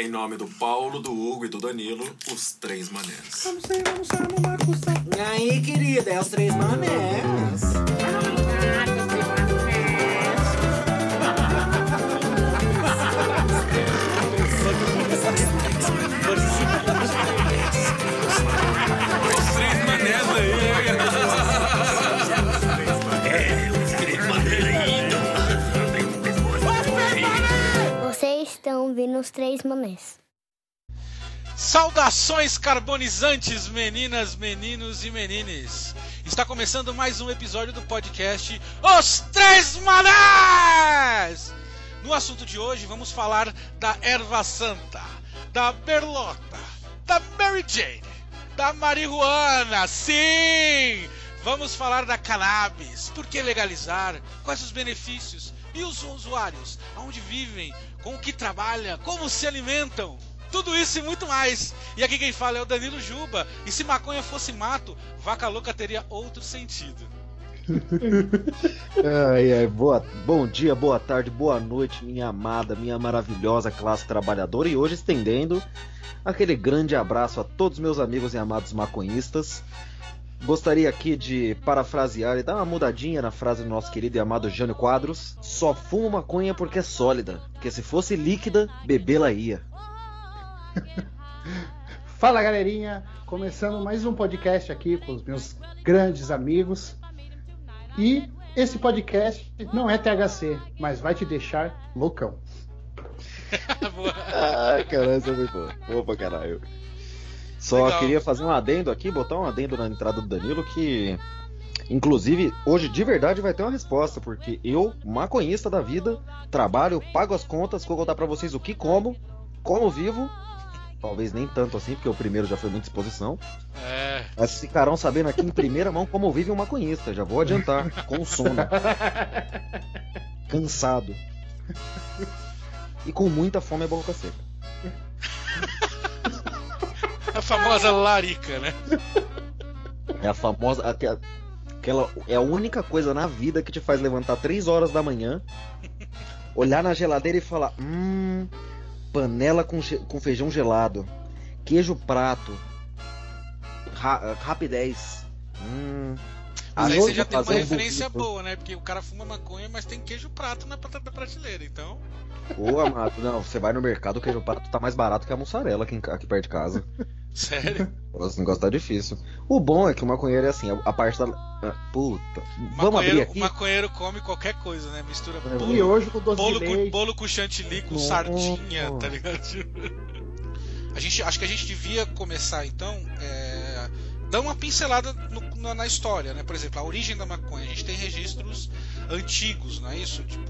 Em nome do Paulo, do Hugo e do Danilo, os três manés. Vamos sair, vamos sair, vamos E aí, querida, é os três manés. Estão ouvindo os três manés. Saudações carbonizantes, meninas, meninos e menines! Está começando mais um episódio do podcast Os Três Manés! No assunto de hoje vamos falar da erva santa, da berlota, da Mary Jane, da marihuana, sim! Vamos falar da cannabis, por que legalizar, quais os benefícios e os usuários, aonde vivem, com o que trabalham, como se alimentam. Tudo isso e muito mais. E aqui quem fala é o Danilo Juba. E se maconha fosse mato, vaca louca teria outro sentido. Ai, ai, boa, bom dia, boa tarde, boa noite, minha amada, minha maravilhosa classe trabalhadora. E hoje estendendo aquele grande abraço a todos meus amigos e amados maconhistas. Gostaria aqui de parafrasear e dar uma mudadinha na frase do nosso querido e amado Jânio Quadros: Só fumo maconha porque é sólida, porque se fosse líquida, bebê-la ia. Fala galerinha, começando mais um podcast aqui com os meus grandes amigos. E esse podcast não é THC, mas vai te deixar loucão. Ai, caralho, essa foi boa. Boa pra caralho. Só Legal. queria fazer um adendo aqui, botar um adendo na entrada do Danilo que. Inclusive, hoje de verdade vai ter uma resposta, porque eu, maconhista da vida, trabalho, pago as contas, vou contar pra vocês o que como, como vivo. Talvez nem tanto assim, porque o primeiro já foi muita exposição. É. Mas ficarão sabendo aqui em primeira mão como vive um maconhista. Já vou adiantar, com sono, cansado. E com muita fome e boca seca. A famosa larica, né? É a famosa. Aquela, é a única coisa na vida que te faz levantar 3 horas da manhã, olhar na geladeira e falar: Hum, panela com, com feijão gelado, queijo prato, ra- rapidez. Hum. Mas aí você já tem uma um referência burrito. boa, né? Porque o cara fuma maconha, mas tem queijo prato na prateleira, então. Ô, amado, não, você vai no mercado, o queijo prato tá mais barato que a mussarela aqui, aqui perto de casa. Sério. Esse negócio tá difícil. O bom é que o maconheiro é assim, a, parte da. ah, Puta. Vamos abrir Maconheiro, aqui? o maconheiro come qualquer coisa, né? Mistura É, bolo, E hoje com doce bolo, de com, leite. bolo com chantilly, com Nossa. sardinha, tá ligado? A gente, acho que a gente devia começar então, é, dar uma pincelada no- na, na história, né? Por exemplo, a origem da maconha. A gente tem registros antigos, não é isso? Tipo,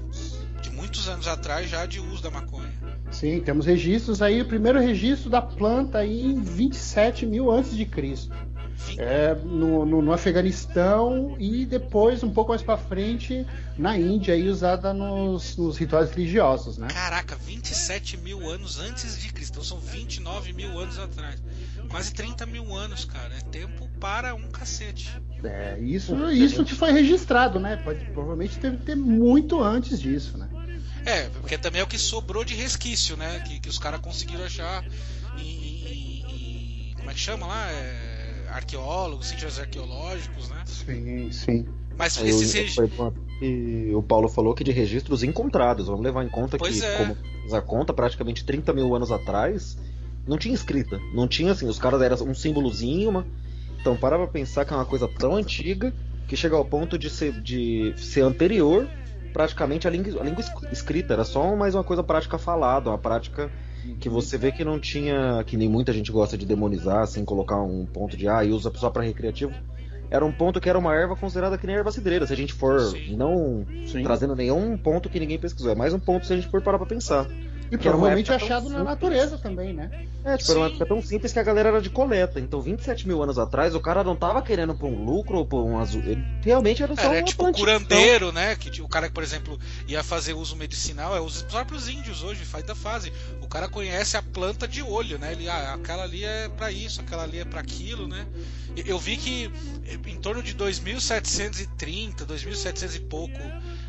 de muitos anos atrás já de uso da maconha. Sim, temos registros aí. O primeiro registro da planta aí em 27 mil antes de Cristo. É, no, no, no Afeganistão e depois, um pouco mais pra frente, na Índia, aí, usada nos, nos rituais religiosos, né? Caraca, 27 mil anos antes de Cristo. Então são 29 mil anos atrás. Quase 30 mil anos, cara. É tempo para um cacete. É, isso, isso que foi registrado, né? Pode, provavelmente deve ter muito antes disso, né? É, porque também é o que sobrou de resquício, né? Que, que os caras conseguiram achar em, em- em- Como é que chama lá? É, arqueólogos, sítios arqueológicos, né? Sim, sim. Mas Aí esses o- regi- foi bom que o Paulo falou que de registros encontrados. Vamos levar em conta Pois que, é. como fez a conta, praticamente 30 mil anos atrás, não tinha escrita. Não tinha assim, os caras eram um símbolozinho, uma... Então para pra pensar que é uma coisa tão antiga que chega ao ponto de ser, de ser anterior praticamente à língua, à língua es- escrita. Era só mais uma coisa prática falada, uma prática que você vê que não tinha. que nem muita gente gosta de demonizar, assim, colocar um ponto de ah, e usa só pra recreativo. Era um ponto que era uma erva considerada que nem erva cidreira, se a gente for Sim. não sim. trazendo nenhum ponto que ninguém pesquisou. É mais um ponto se a gente for parar pra pensar. E que provavelmente achado na natureza também, né? É, tipo, era uma Sim. época tão simples que a galera era de coleta. Então, 27 mil anos atrás, o cara não tava querendo por um lucro ou por um azul. Ele realmente era só Era uma tipo plantinha. curandeiro, né? Que o cara, por exemplo, ia fazer uso medicinal, é os próprios índios hoje, faz da fase. O cara conhece a planta de olho, né? Ele, ah, aquela ali é pra isso, aquela ali é pra aquilo, né? Eu vi que em torno de 2730, 2700 e pouco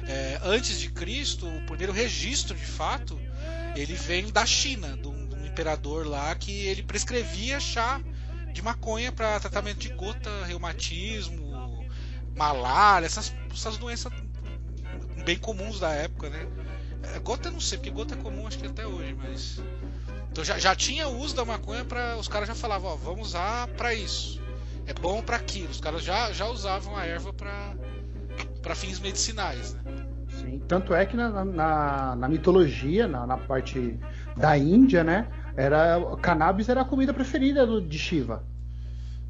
é, antes de Cristo, o primeiro registro de fato, ele vem da China, do imperador lá que ele prescrevia chá de maconha para tratamento de gota, reumatismo, malária, essas, essas doenças bem comuns da época, né? É, gota não sei, porque gota é comum acho que até hoje, mas. Então já, já tinha o uso da maconha para Os caras já falavam, ó, vamos usar para isso. É bom para aquilo. Os caras já, já usavam a erva para fins medicinais, né? Sim, tanto é que na, na, na mitologia, na, na, parte da Índia, né? Era, cannabis era a comida preferida do, de Shiva.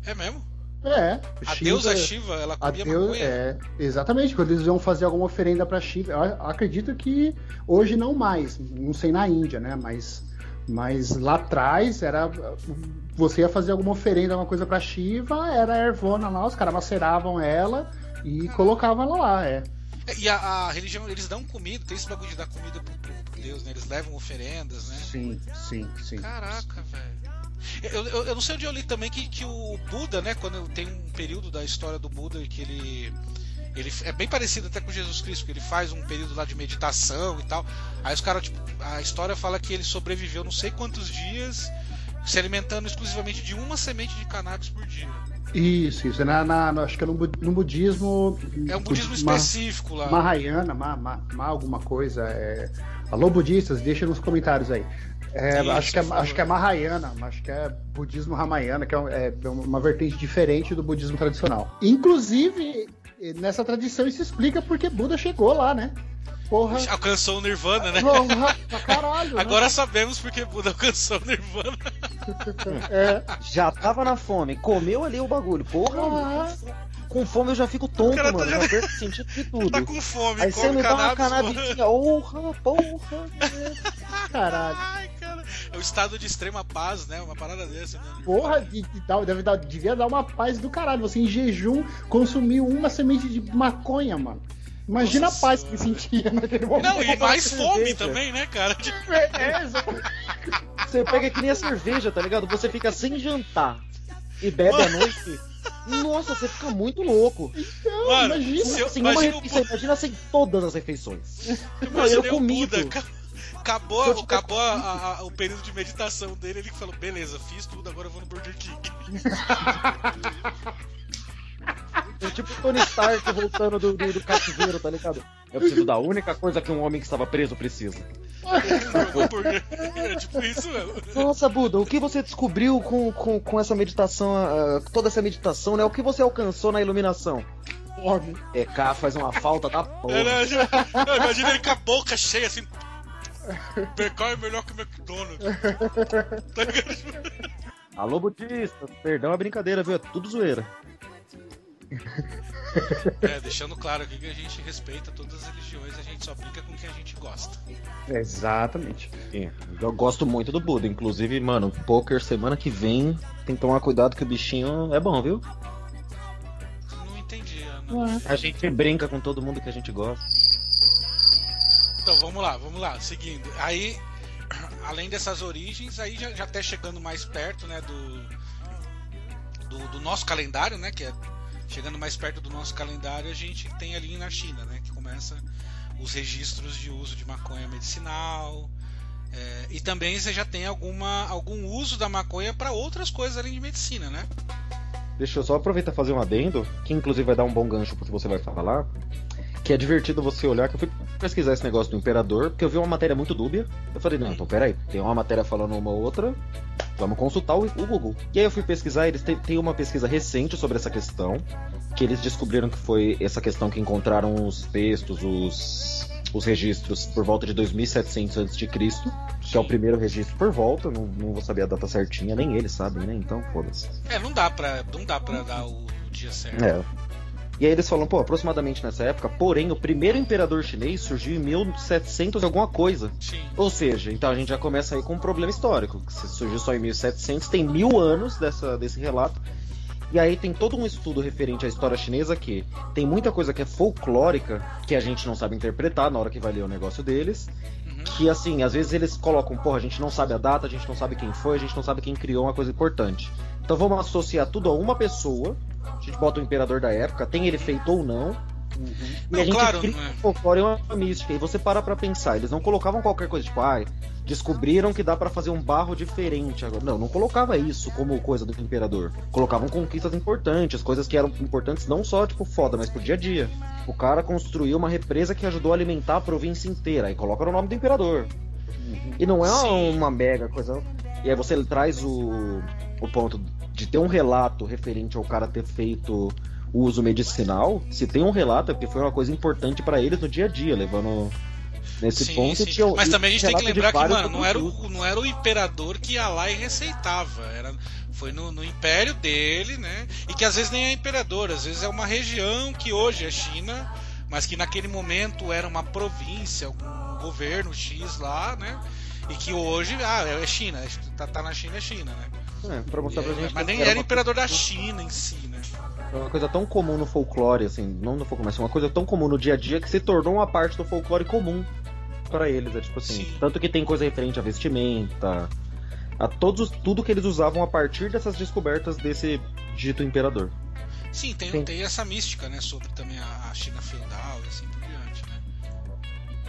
É mesmo? É. A Shiva, deusa Shiva, ela comia Deus, maconha? É, exatamente. Quando eles iam fazer alguma oferenda para Shiva, eu acredito que hoje não mais, não sei na Índia, né? Mas, mas lá atrás era você ia fazer alguma oferenda, alguma coisa para Shiva, era a ervona lá, os caras maceravam ela e colocavam ela lá, é. E a, a, religião, eles dão comida, tem esse bagulho de dar comida pro Deus, né? Eles levam oferendas, né? Sim, sim, sim. Caraca, velho. Eu, eu, eu, não sei onde eu li também que, que o Buda, né? Quando tem um período da história do Buda que ele. Ele é bem parecido até com Jesus Cristo, que ele faz um período lá de meditação e tal. Aí os caras, tipo, a história fala que ele sobreviveu não sei quantos dias se alimentando exclusivamente de uma semente de cannabis por dia. Isso, isso. Na, na, acho que é no, no budismo. É um budismo específico lá. Mahayana, ma, ma, ma, alguma coisa. É... Alô, budistas, deixa nos comentários aí. É, Isso, acho, que é, acho que é Mahayana, acho que é budismo Ramayana, que é, é uma vertente diferente do budismo tradicional. Inclusive, nessa tradição isso explica porque Buda chegou lá, né? Porra. Alcançou o Nirvana, né? Porra, pra caralho. Né? Agora sabemos porque Buda alcançou o Nirvana. É. Já tava na fome, comeu ali o bagulho. Porra, ah. Com fome eu já fico tonto, mano. Tá já... perco sentido de tudo. Tá com fome, Aí você me dá uma canabizinha. Porra, porra. Caralho. Ai, cara. É o estado de extrema paz, né? Uma parada dessa. Né? Porra, e, e tal, deve dar, devia dar uma paz do caralho. Você em jejum consumiu uma semente de maconha, mano. Imagina Nossa, a paz que sentia naquele momento. Não, e mais fome também, né, cara? É, Você pega que nem a cerveja, tá ligado? Você fica sem jantar e bebe à noite. Nossa, você fica muito louco. Então, Mano, imagina. Eu, assim, imagina, uma refeição, imagina sem todas as refeições. Não, eu comi. Acabou, acabou a, a, o período de meditação dele, ele falou, beleza, fiz tudo, agora eu vou no Burger King. É tipo o Tony Stark voltando do, do, do cativeiro, tá ligado? Eu preciso da única coisa que um homem que estava preso precisa. é tipo isso mesmo. Nossa, Buda, o que você descobriu com, com, com essa meditação, uh, toda essa meditação, né? O que você alcançou na iluminação? Óbvio. É, cá faz uma falta da porra. É, imagina ele com a boca cheia assim. Pecar é melhor que o McDonald's. Tá Alô, budista, perdão a brincadeira, viu? É tudo zoeira. É, deixando claro aqui que a gente respeita todas as religiões, a gente só brinca com quem a gente gosta. Exatamente. É, eu gosto muito do Buda, inclusive, mano, poker semana que vem tem que tomar cuidado que o bichinho é bom, viu? Não entendi, Ana. A gente brinca com todo mundo que a gente gosta. Então vamos lá, vamos lá, seguindo. Aí, além dessas origens, aí já, já até chegando mais perto, né, do, do, do nosso calendário, né, que é chegando mais perto do nosso calendário, a gente tem ali na China, né, que começa os registros de uso de maconha medicinal. É, e também você já tem alguma, algum uso da maconha para outras coisas além de medicina, né? Deixa eu só aproveitar fazer um adendo, que inclusive vai dar um bom gancho porque você vai falar. Que é divertido você olhar, que eu fui pesquisar esse negócio do imperador, porque eu vi uma matéria muito dúbia. Eu falei, não, então peraí, tem uma matéria falando uma outra, vamos consultar o, o Google. E aí eu fui pesquisar, eles têm uma pesquisa recente sobre essa questão, que eles descobriram que foi essa questão que encontraram os textos, os, os registros por volta de 2700 a.C., que é o primeiro registro por volta, não, não vou saber a data certinha, nem eles sabem, né? Então, foda-se. É, não dá pra, não dá pra dar o dia certo. É. E aí eles falam, pô, aproximadamente nessa época, porém, o primeiro imperador chinês surgiu em 1700 alguma coisa. Sim. Ou seja, então a gente já começa aí com um problema histórico. Que se surgiu só em 1700, tem mil anos dessa, desse relato. E aí tem todo um estudo referente à história chinesa que tem muita coisa que é folclórica, que a gente não sabe interpretar na hora que vai ler o negócio deles. Uhum. Que assim, às vezes eles colocam, porra, a gente não sabe a data, a gente não sabe quem foi, a gente não sabe quem criou uma coisa importante. Então vamos associar tudo a uma pessoa a gente bota o imperador da época, tem ele feito ou não, E Não, a gente claro, cria né? folclore e uma mística. E você para pra pensar, eles não colocavam qualquer coisa, tipo, ai, descobriram que dá pra fazer um barro diferente agora. Não, não colocava isso como coisa do imperador. Colocavam conquistas importantes, coisas que eram importantes não só, tipo, foda, mas pro dia a dia. O cara construiu uma represa que ajudou a alimentar a província inteira. Aí coloca o nome do imperador. E não é Sim. uma mega coisa. E aí você traz o, o ponto de ter um relato referente ao cara ter feito uso medicinal. Se tem um relato, é porque foi uma coisa importante pra eles no dia a dia, levando nesse Sim, ponto. sim. tinha- Mas também a gente tem que lembrar que, mano, não era, o, não era o imperador que ia lá e receitava. Era, foi no, no império dele, né? E que às vezes nem é imperador, às vezes é uma região que hoje é China, mas que naquele momento era uma província, um governo X lá, né? E que hoje, ah, é China, tá, tá na China, é China, né? É, pra mostrar pra E- gente mas nem era uma imperador da coisa- China em si, né? É uma coisa tão comum no folclore, assim, não no folclore, mas uma coisa tão comum no dia a dia que se tornou uma parte do folclore comum pra eles. É tipo assim, Sim. tanto que tem coisa referente a vestimenta, a todos, tudo que eles usavam a partir dessas descobertas desse dito imperador. Sim, tem, Sim. tem essa mística, né, sobre também a, a China feudal e assim por diante, né?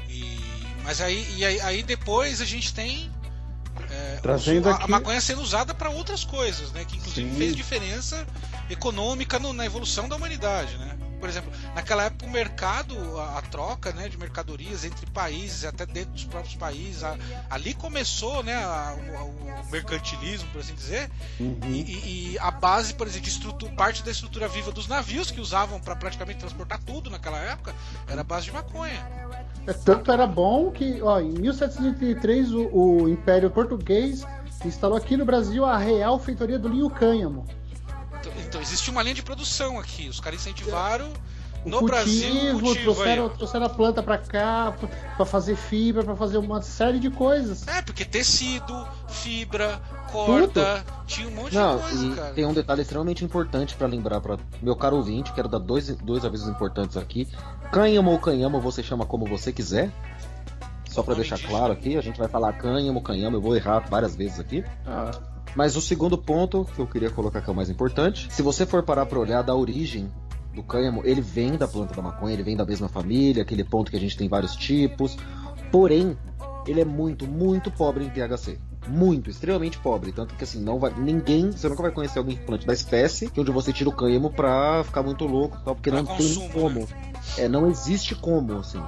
E, mas aí, e aí, aí depois a gente tem é, Trazendo a, a aqui- maconha sendo usada para outras coisas, né? Que inclusive Sim. fez diferença econômica no- na evolução da humanidade, né? Por exemplo, naquela época o mercado, a, a troca né, de mercadorias entre países, até dentro dos próprios países, a- ali começou né, a- o, o mercantilismo, por assim dizer, Uhum. e, e- a base, por exemplo, de estrutura, parte da estrutura viva dos navios que usavam para praticamente transportar tudo naquela época era a base de maconha. É, Tanto era bom que, ó, em 1733, o, o Império Português instalou aqui no Brasil a Real Feitoria do Linho Cânhamo. Então, então existe uma linha de produção aqui. Os caras incentivaram O no Brasil cultivo, cultivo aí, trouxeram, trouxeram a planta pra cá pra- pra fazer fibra, pra fazer uma série de coisas. É, porque tecido, fibra, corda, tinha um monte Não, de coisa, e cara. tem um detalhe extremamente importante pra lembrar para meu caro ouvinte, quero dar dois, dois avisos importantes aqui. Cânhamo ou canhamo você chama como você quiser. Só pra Nome deixar claro aqui, a gente vai falar cânhamo, canhamo, eu vou errar várias vezes aqui. Ah, Mas o segundo ponto que eu queria colocar que é o mais importante, se você for parar pra olhar da origem do cânhamo, ele vem da planta da maconha, ele vem da mesma família, aquele ponto que a gente tem vários tipos. Porém, ele é muito, muito pobre em THC. Muito, extremamente pobre. Tanto que assim, não vai. Ninguém. Você nunca vai conhecer alguém que plante da espécie que onde você tira o cânhamo pra ficar muito louco tal, porque Pra não consumo, tem como. É, não existe como, assim.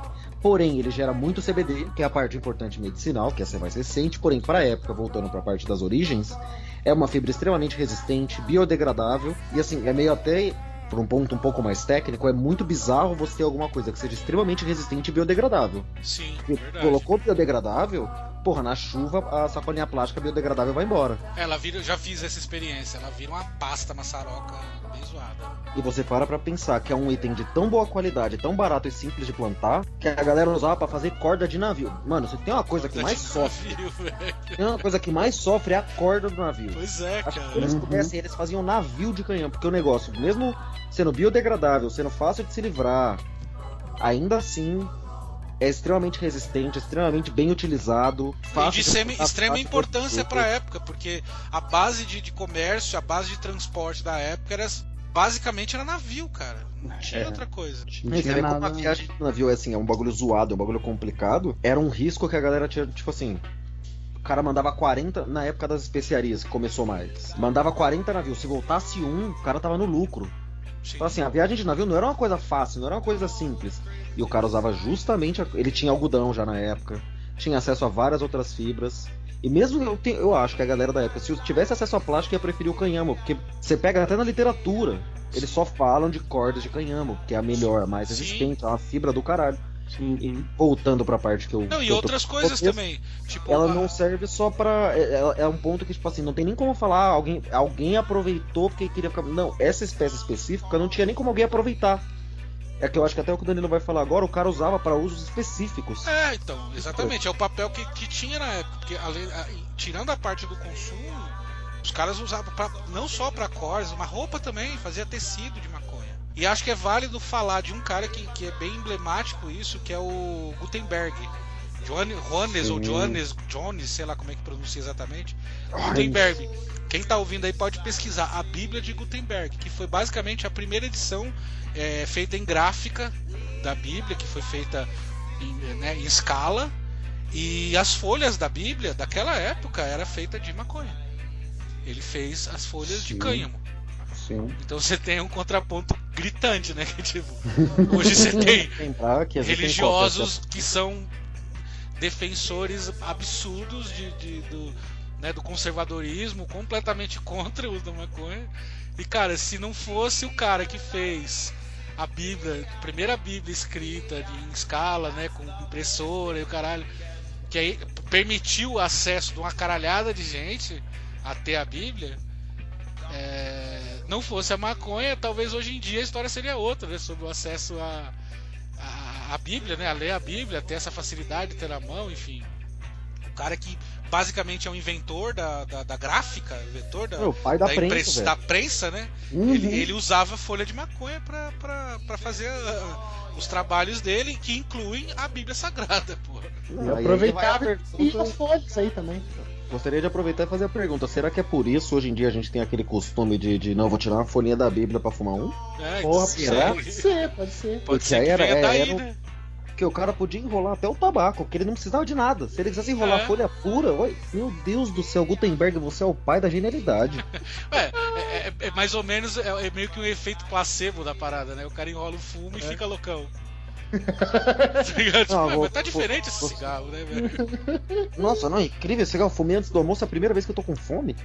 Porém, ele gera muito CBD, que é a parte importante medicinal, que essa é mais recente, porém, para a época, voltando para a parte das origens, é uma fibra extremamente resistente, biodegradável, e assim, é meio até, por um ponto um pouco mais técnico, é muito bizarro você ter alguma coisa que seja extremamente resistente e biodegradável. Sim, Porque verdade. colocou biodegradável, porra, na chuva a sacolinha plástica biodegradável vai embora. Ela vira, eu já fiz essa experiência, ela vira uma pasta maçaroca bem zoada. E você para pra pensar que é um item de tão boa qualidade, tão barato e simples de plantar, que a galera usava pra fazer corda de navio. Mano, se tem uma coisa que mais sofre, Navio, velho. tem uma coisa que mais sofre é a corda do navio. Pois é, se cara. eles pudessem, eles faziam navio de canhão, porque o negócio, mesmo sendo biodegradável, sendo fácil de se livrar, ainda assim é extremamente resistente, extremamente bem utilizado, E de semi- extrema de importância para a época, porque a base de, de comércio, a base de transporte da época era basicamente era navio, cara. Não tinha É. outra coisa. não tinha vê como a nada. viagem do navio é assim, é um bagulho zoado, é um bagulho complicado. Era um risco que a galera tinha, tipo assim. O cara mandava 40 na época das especiarias, que começou mais. Mandava 40 navios. Se voltasse um, o cara tava no lucro. Sim. Então, assim, a viagem de navio não era uma coisa fácil, não era uma coisa simples. E o cara usava justamente. a- Ele tinha algodão já na época, tinha acesso a várias outras fibras. E mesmo eu, te- eu acho que a galera da época, se tivesse acesso a plástico, ia preferir o canhamo, porque você pega até na literatura. Eles só falam de cordas de canhamo, que é a melhor, a mais resistente, é uma fibra do caralho. E voltando pra parte que eu. Não, que e eu tô- outras coisas começo, também. Tipo, Ela a- não serve só pra. É, é- é um ponto que, tipo assim, não tem nem como falar, alguém, alguém aproveitou porque queria ficar. Não, essa espécie específica não tinha nem como alguém aproveitar. É que eu acho que até o que o Danilo vai falar agora, o cara usava pra usos específicos. É, então, exatamente, é o papel que, que tinha na época, porque além, a- tirando a parte do consumo, os caras usavam pra, não só pra cores, uma roupa também, fazia tecido de maconha. E acho que é válido falar de um cara que, que é bem emblemático isso, que é o Gutenberg. Johannes, Johannes ou. Johannes, Jones, sei lá como é que pronuncia exatamente. Gutenberg, quem tá ouvindo aí pode pesquisar a Bíblia de Gutenberg, que foi basicamente a primeira edição é, feita em gráfica da Bíblia, que foi feita em, né, em escala. E as folhas da Bíblia daquela época era feita de maconha. Ele fez as folhas de Sim. cânhamo. Sim. Então você tem um contraponto gritante, né? Que tipo, hoje você tem religiosos que são defensores absurdos de, de- do, né, do conservadorismo, completamente contra o uso da maconha. E cara, se não fosse o cara que fez a Bíblia, a primeira Bíblia escrita de, em escala, né, com impressora e o caralho, que aí permitiu o acesso de uma caralhada de gente até a Bíblia, é, não fosse a maconha, talvez hoje em dia a história seria outra, né, sobre o acesso a, a, a Bíblia, né, a ler a Bíblia, ter essa facilidade de ter na mão, enfim. O cara que basicamente é um inventor da, da, da gráfica, inventor da, É o pai da, da, prensa, velho. da prensa, né? Uhum. Ele, ele usava folha de maconha pra fazer ah, os trabalhos dele, que incluem a Bíblia Sagrada, porra. Não, E aí vai a aproveitava e as folhas aí também. Gostaria de aproveitar e fazer a pergunta: será que é por isso hoje em dia a gente tem aquele costume de, de não, vou tirar uma folhinha da Bíblia pra fumar um? É, Porra, isso será? pode ser, pode ser. Pode Porque ser aí que era- venha daí, era né? Porque o cara podia enrolar até o tabaco, porque ele não precisava de nada. Se ele quisesse enrolar É. folha pura, oi, meu Deus do céu, Gutenberg, você é o pai da genialidade. É, é, é- é mais ou menos, é, é meio que um efeito placebo da parada, né? O cara enrola o fumo e fica loucão. Tá? Tipo, Não, "Ué, vou- tá diferente vou- esse cigarro, né, velho? Nossa, não, incrível, esse eu fumei antes do almoço, é a primeira vez que eu tô com fome.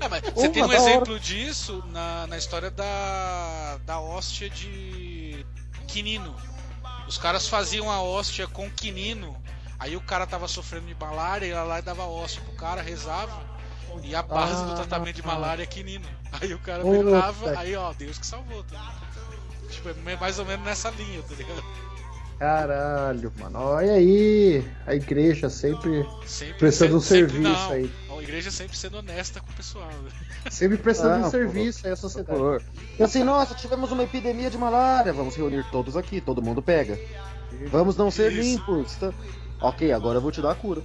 Ah, mas você tem um da hora. exemplo disso na, na história da, da hóstia de quinino. Os caras faziam a hóstia com quinino, aí o cara tava sofrendo de malária, ia lá e dava hóstia pro cara, rezava, e a base do Ah. tratamento de malária é quinino. Aí o cara que- aí ó, Deus que salvou, tá? Tipo, é mais ou menos nessa linha, tá ligado? Caralho, mano. Olha aí. A igreja sempre, Sempre Prestando um sempre- serviço não, aí. A igreja sempre sendo honesta com o pessoal. né? sempre prestando Ah, um serviço aí à sociedade. Por- E assim, nossa, tivemos uma epidemia de malária, vamos reunir todos aqui, todo mundo pega. Vamos não ser Isso. limpos. tá? Ok, agora eu vou te dar a cura.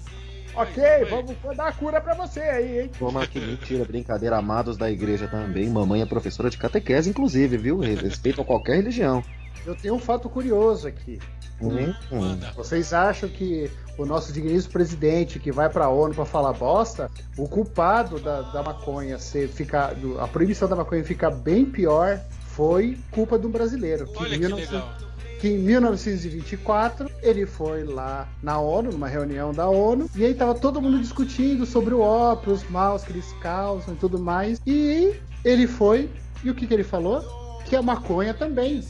Ok, vamos dar a cura pra você aí, hein? Toma que mentira, brincadeira, amados da igreja também. Mamãe é professora de catequese, inclusive, viu? Respeito a qualquer religião. Eu tenho um fato curioso aqui. Hum, hum. Manda. Vocês acham que o nosso digníssimo presidente que vai pra ONU pra falar bosta, o culpado da, da maconha ser ficar, a proibição da maconha ficar bem pior foi culpa de um brasileiro. Que Olha em que 1900 legal. que em 1924 ele foi lá na ONU, numa reunião da ONU, e aí tava todo mundo discutindo sobre o ópio, os maus que eles causam e tudo mais. E ele foi, e o que, que ele falou? Que a maconha também.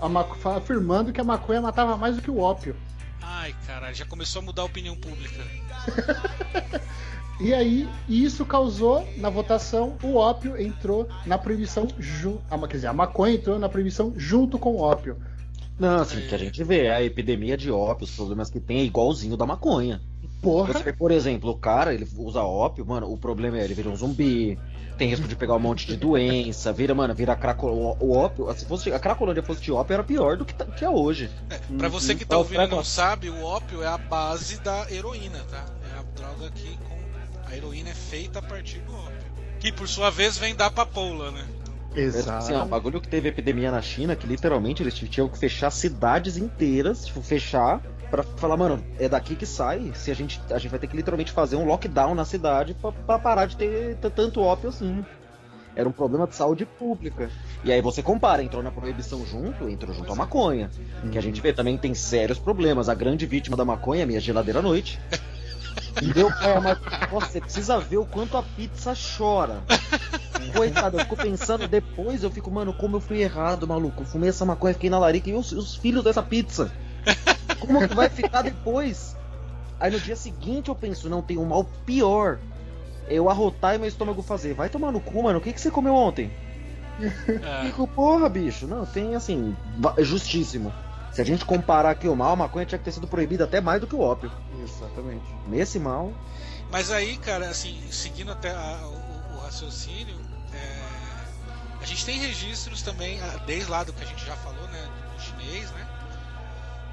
A afirmando que a maconha matava mais do que o ópio. Ai, caralho, já começou a mudar a opinião pública. E aí, isso causou, na votação, o ópio entrou na proibição junto. Quer dizer, a maconha entrou na proibição junto com o ópio. Não, assim, que a gente vê, a epidemia de ópio, os problemas que tem é igualzinho da maconha. Porra, Você vê, por exemplo, o cara, ele usa ópio, mano, o problema é ele vira um zumbi, tem risco de pegar um monte de doença, vira, mano, vira craco... o, o ópio, se fosse, a cracolândia fosse de ópio era pior do que, tá- que é hoje. Pra você que tá ouvindo e não sabe, o ópio é a base da heroína, tá? É a droga que com... a heroína é feita a partir do ópio. Que por sua vez vem da papoula, né? É, assim, ó, o exato. bagulho que teve epidemia na China, que literalmente eles tinham que fechar cidades inteiras, tipo, fechar pra falar, mano, é daqui que sai. Se a gente, a gente vai ter que literalmente fazer um lockdown na cidade pra, pra parar de ter tanto ópio assim. Era um problema de saúde pública. E aí você compara, entrou na proibição junto, entrou junto a maconha. Que a gente vê também tem sérios problemas. A grande vítima da maconha é a minha geladeira à noite. Entendeu? É, mas, nossa, você precisa ver o quanto a pizza chora. Coitado, eu fico pensando depois, eu fico, mano, como eu fui errado, maluco. Eu fumei essa maconha, fiquei na larica e os, os filhos dessa pizza. Como que vai ficar depois? Aí no dia seguinte eu penso, não, tem um mal pior. Eu arrotar e meu estômago fazer. Vai tomar no cu, mano. O que, que você comeu ontem? É, Fico, porra, bicho. Não, tem assim, va- justíssimo. Se a gente comparar aqui o mal, a maconha tinha que ter sido proibida até mais do que o ópio. Exatamente. Nesse mal, Mas aí, cara, assim, seguindo até a- o, o raciocínio, é, a gente tem registros também, desde lá do que a gente já falou, né, do chinês, né,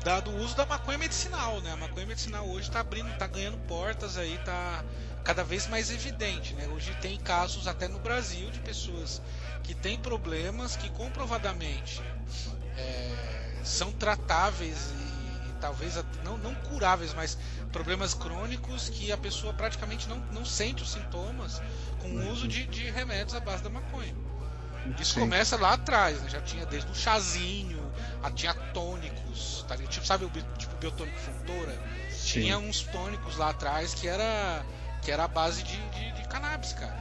da- do uso da maconha medicinal, né, a maconha medicinal hoje tá abrindo, tá ganhando portas aí, tá, cada vez mais evidente. Né? Hoje tem casos até no Brasil de pessoas que têm problemas que comprovadamente é, são tratáveis e, e talvez não, não curáveis, mas problemas crônicos que a pessoa praticamente não, não sente os sintomas com o uso de, de remédios à base da maconha. Isso Sim. começa lá atrás, né? já tinha desde o chazinho, tinha tônicos, tá ligado? tipo, sabe o tipo biotônico Fontoura? Tinha uns tônicos lá atrás que era que era a base de, de, de cannabis, cara.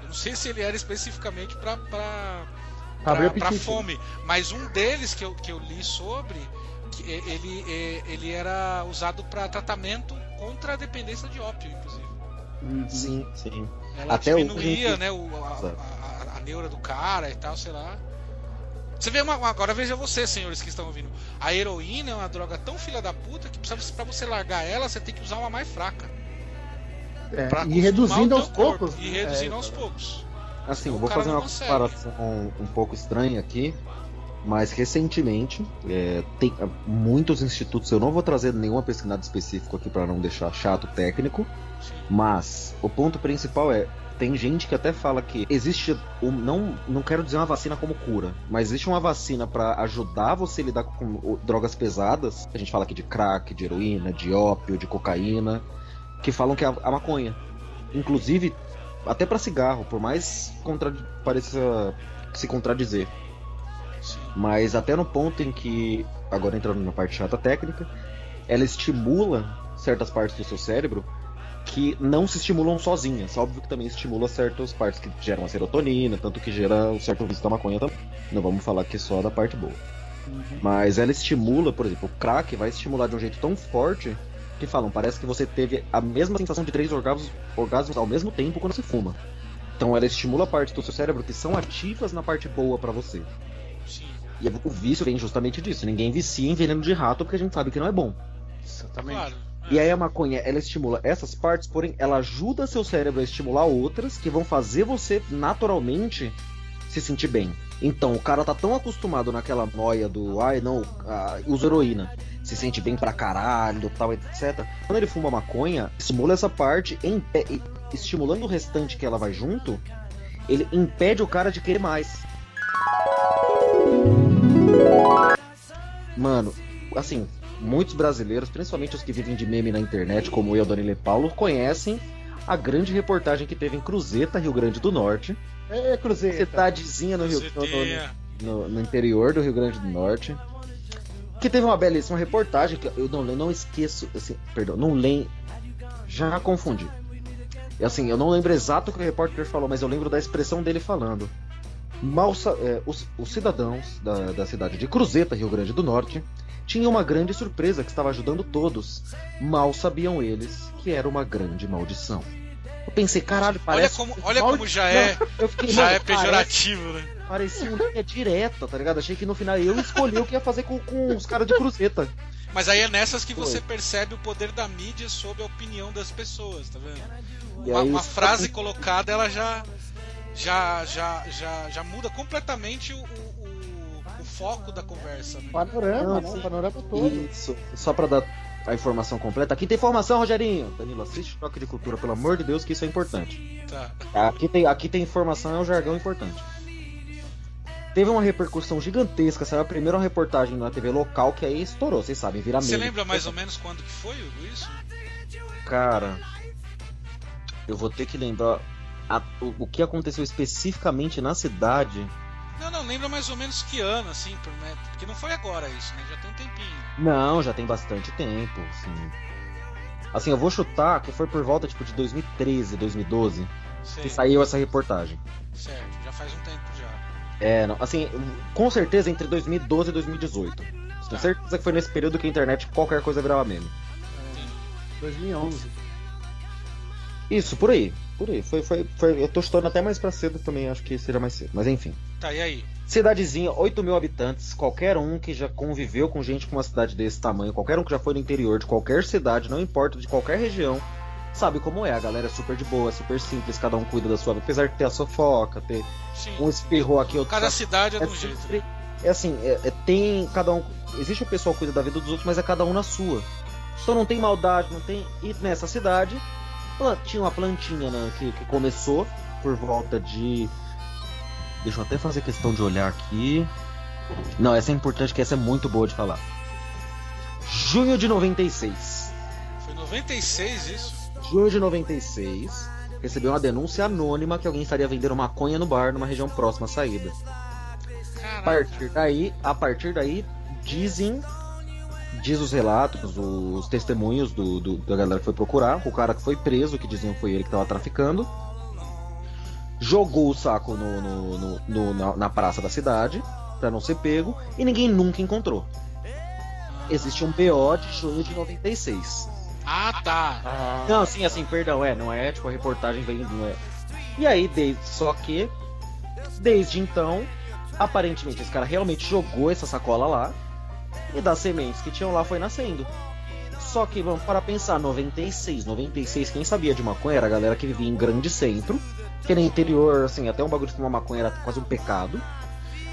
Eu não sei se ele era especificamente pra, pra, Pra pra, pra apetite. fome, mas um deles que eu, que eu li sobre, que ele, ele era usado para tratamento contra a dependência de ópio, inclusive. Uhum. Sim, sim. Ela Até diminuía, hoje- né, o, a, a- a neura do cara e tal, sei lá. Você vê uma, agora veja você, senhores que estão ouvindo. A heroína é uma droga tão filha da puta que precisa para você largar ela, você tem que usar uma mais fraca. É, Pra e reduzindo aos corpo, poucos. E reduzindo É, aos poucos. Assim, eu vou fazer uma consegue. comparação um pouco estranha aqui, mas recentemente é, tem ah, muitos institutos. Eu não vou trazer nenhuma pesquisa específica aqui para não deixar chato técnico, mas o ponto principal é tem gente que até fala que existe um, não não quero dizer uma vacina como cura, mas existe uma vacina para ajudar você a lidar com drogas pesadas. A gente fala aqui de crack, de heroína, de ópio, de cocaína, que falam que é a, maconha. Inclusive até para cigarro, por mais contra... pareça se contradizer. Mas até no ponto em que, agora entrando na parte chata técnica, ela estimula certas partes do seu cérebro que não se estimulam sozinhas. Óbvio que também estimula certas partes que geram a serotonina, tanto que gera o certo vício da maconha também. Não vamos falar aqui só da parte boa. Mas ela estimula, por exemplo, o crack vai estimular de um jeito tão forte que falam, parece que você teve a mesma sensação de três orgasmos, orgasmos ao mesmo tempo quando você fuma. Então ela estimula partes do seu cérebro que são ativas na parte boa pra você. Sim. E o vício vem justamente disso. Ninguém vicia em veneno de rato porque a gente sabe que não é bom. Exatamente. Claro. E aí a maconha, ela estimula essas partes, porém ela ajuda seu cérebro a estimular outras que vão fazer você naturalmente se sentir bem. Então o cara tá tão acostumado naquela noia do ai não, ah, uso heroína, se sente bem pra caralho, tal, etc. Quando ele fuma maconha, estimula essa parte, empe- e- estimulando o restante que ela vai junto, ele impede o cara de querer mais. Mano, assim, muitos brasileiros, principalmente os que vivem de meme na internet, como eu, Danilo e Paulo, conhecem a grande reportagem que teve em Cruzeta, Rio Grande do Norte. É, Cruzeiro. Cidadezinha no, Rio, no, no- no interior do Rio Grande do Norte. Que teve uma belíssima reportagem que eu não, eu não esqueço, assim, perdão, não lembro. Já confundi. E assim, eu não lembro exato o que o repórter falou, mas eu lembro da expressão dele falando. Mal é, os, os cidadãos da, da cidade de Cruzeta, Rio Grande do Norte, tinham uma grande surpresa que estava ajudando todos. Mal sabiam eles que era uma grande maldição. Eu pensei, caralho, Olha parece. como, olha como já é, Não, fiquei, já é parece- pejorativo, né? Parecia uma linha direta, tá ligado? Achei que no final eu escolhi o que ia fazer com, com os caras de cruzeta. Mas aí é nessas que você percebe o poder da mídia sobre a opinião das pessoas, tá vendo? Uma, uma frase colocada, ela já já já já, já muda completamente o foco da conversa. Né? Panorama, Não, né? panorama todo. Isso. Só pra dar a informação completa. Aqui tem informação, Rogerinho. Danilo, assiste Choque de Cultura, pelo amor de Deus, que isso é importante. Tá. Aqui tem, aqui tem informação, é um jargão importante. Teve uma repercussão gigantesca, saiu a primeira reportagem na TV local que aí estourou, vocês sabem, vira Você lembra mais ou menos quando que foi Hugo, isso? Cara, eu vou ter que lembrar a- o, o que aconteceu especificamente na cidade. Não, não, lembra mais ou menos que ano, assim, por- né? porque não foi agora isso, né? Já tem um tempinho. Não, já tem bastante tempo, assim. Assim, eu vou chutar que foi por volta tipo de 2013, 2012 Sei, que saiu essa reportagem. certo, já faz um tempo já. É, não, assim, com certeza entre 2012 e 2018. Tenho Tá. certeza que foi nesse período que a internet qualquer coisa virava meme. Entendi. 2011. Isso, por aí. Por aí. Foi, foi, foi, eu tô chutando até mais pra cedo também, acho que seja mais cedo. Mas enfim. Tá, e aí? Cidadezinha, 8 mil habitantes, qualquer um que já conviveu com gente com uma cidade desse tamanho, qualquer um que já foi no interior de qualquer cidade, não importa de qualquer região, sabe como é. A galera é super de boa, super simples, cada um cuida da sua. Apesar de ter a fofoca, ter Sim. um espirrou aqui, outro Cada cidade é de É um jeito. sempre- É assim, é- é- tem cada um. Existe o pessoal que cuida da vida dos outros, mas é cada um na sua. Então não tem maldade, não tem. E nessa cidade, Tinha uma plantinha né, que, que começou por volta de. Deixa eu até fazer questão de olhar aqui. Não, essa é importante, que essa é muito boa de falar. Junho de 96. Foi 96 isso? Junho de 96. Recebeu uma denúncia anônima que alguém estaria vendendo maconha no bar numa região próxima à saída. A Caraca. partir daí, a partir daí, dizem, diz os relatos, os testemunhos do, do- da galera que foi procurar, o cara que foi preso, que diziam que foi ele que estava traficando, jogou o saco no, no- no- na, na praça da cidade pra não ser pego e ninguém nunca encontrou. Existe um BO de junho de 96. Ah, tá. Não, sim, assim, perdão, é, não é, tipo, a reportagem vem, não é. E aí, desde, só que, desde então, aparentemente esse cara realmente jogou essa sacola lá, e das sementes que tinham lá foi nascendo. Só que, vamos para pensar, 96, 96, quem sabia de maconha era a galera que vivia em grande centro, que no interior, assim, até um bagulho de fumar maconha era quase um pecado.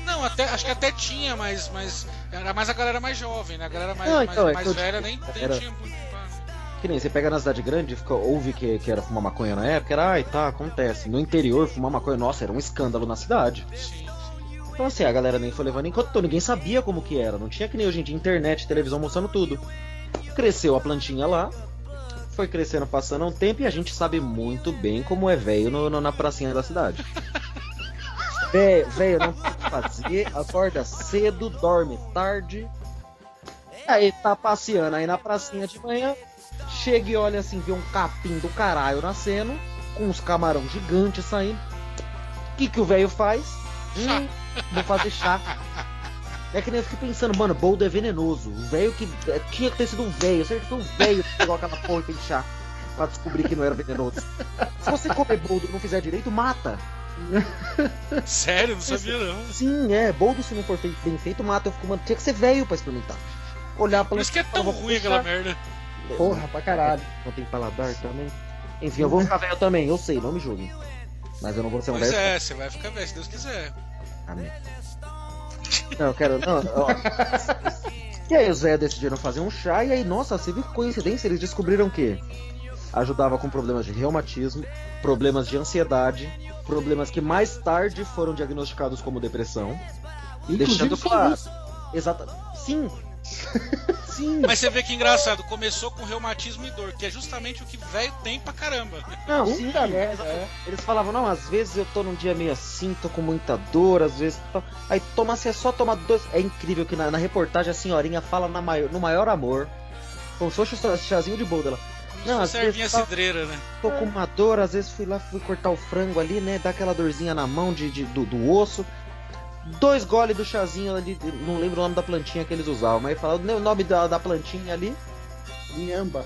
Não, até, acho que até tinha, mas, mas era mais a galera mais jovem, né? A galera mais, Não, mais, então, é mais que eu velha digo, nem, nem era- tinha muito. Que nem você pega na cidade grande, fica, ouve que, que era fumar maconha na época, era, ai, tá, acontece. No interior, fumar maconha, nossa, era um escândalo na cidade. Sim. Então assim, a galera nem foi levando em conta, ninguém sabia como que era, não tinha que nem hoje em dia internet, televisão mostrando tudo. Cresceu a plantinha lá, foi crescendo, passando um tempo e a gente sabe muito bem como é velho na pracinha da cidade. Velho, velho, não tem o que fazer, acorda cedo, dorme tarde. Aí tá passeando aí na pracinha de manhã, chega e olha assim, vê um capim do caralho nascendo, com uns camarão gigantes saindo. O que que o velho faz? Hum, vou fazer chá. É que nem eu fiquei pensando, mano, boldo é venenoso. O velho que. é, tinha que ter sido um velho. Certo que foi um velho que pegou aquela porra e fez chá. Pra descobrir que não era venenoso. Se você comer boldo e não fizer direito, mata. Sério, não sabia não. Sim, é. Boldo se não for feito, bem feito, mata. Eu fico, mano, tinha que ser velho pra experimentar. Olhar pra Por isso que é tão ruim aquela merda. Porra, pra caralho. Não tem paladar também. Enfim, eu vou ficar velho também, eu sei, não me julguem. Mas eu não vou ser um Pois velho. é, você vai ficar velho, se Deus quiser. Amém. Não, eu quero. Não, ó. E aí os velhos decidiram fazer um chá e aí, nossa, você viu que coincidência? Eles descobriram que ajudava com problemas de reumatismo, problemas de ansiedade, problemas que mais tarde foram diagnosticados como depressão. deixando Inclusive claro. soluço. Exata. Sim. Sim. Mas você vê que engraçado, começou com reumatismo e dor, que é justamente o que velho tem pra caramba. Não, sim. Puta merda, é. Eles falavam, não, às vezes eu tô num dia meio assim, tô com muita dor, às vezes. Tô... Aí toma, se é só tomar dois. É incrível que na, na reportagem a senhorinha fala na maior, no maior amor. Como se fosse o chazinho de bolda. Ela, não, Não, às servinha vezes tá- cidreira, né? tô com uma dor, às vezes fui lá, fui cortar o frango ali, né? Dá aquela dorzinha na mão de, de- do, do osso. Dois goles do chazinho ali, não lembro o nome da plantinha que eles usavam, mas fala o nome da, da plantinha ali. Miamba.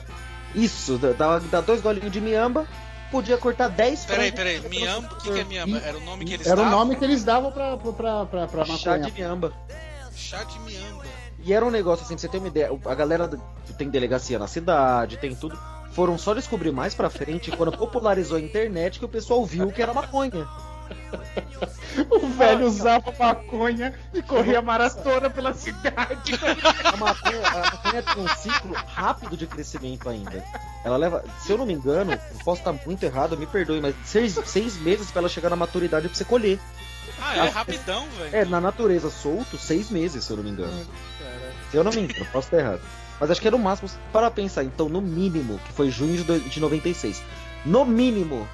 Isso, dá, dois golinhos de miamba, podia cortar 10 Peraí, frangos. peraí, Miamba, o que, que é Miamba? Era o nome que eles Era o davam? nome que eles davam pra, pra, pra, pra Chá maconha. de miamba. Chá de Miamba. E era um negócio assim, pra você ter uma ideia, a galera tem delegacia na cidade, tem tudo. Foram só descobrir mais pra frente quando popularizou a internet que o pessoal viu que era maconha. O velho usava maconha e corria maratona pela cidade. A maconha, a maconha tem um ciclo rápido de crescimento ainda. Ela leva, se eu não me engano, eu posso estar muito errado, me perdoe, mas seis, seis meses pra ela chegar na maturidade pra você colher. Ah, é rapidão, velho. É, na natureza solto, seis meses, se eu não me engano. Se eu não me engano, posso estar errado. Mas acho que era o máximo para pensar, então, no mínimo, que foi junho de 96. No mínimo,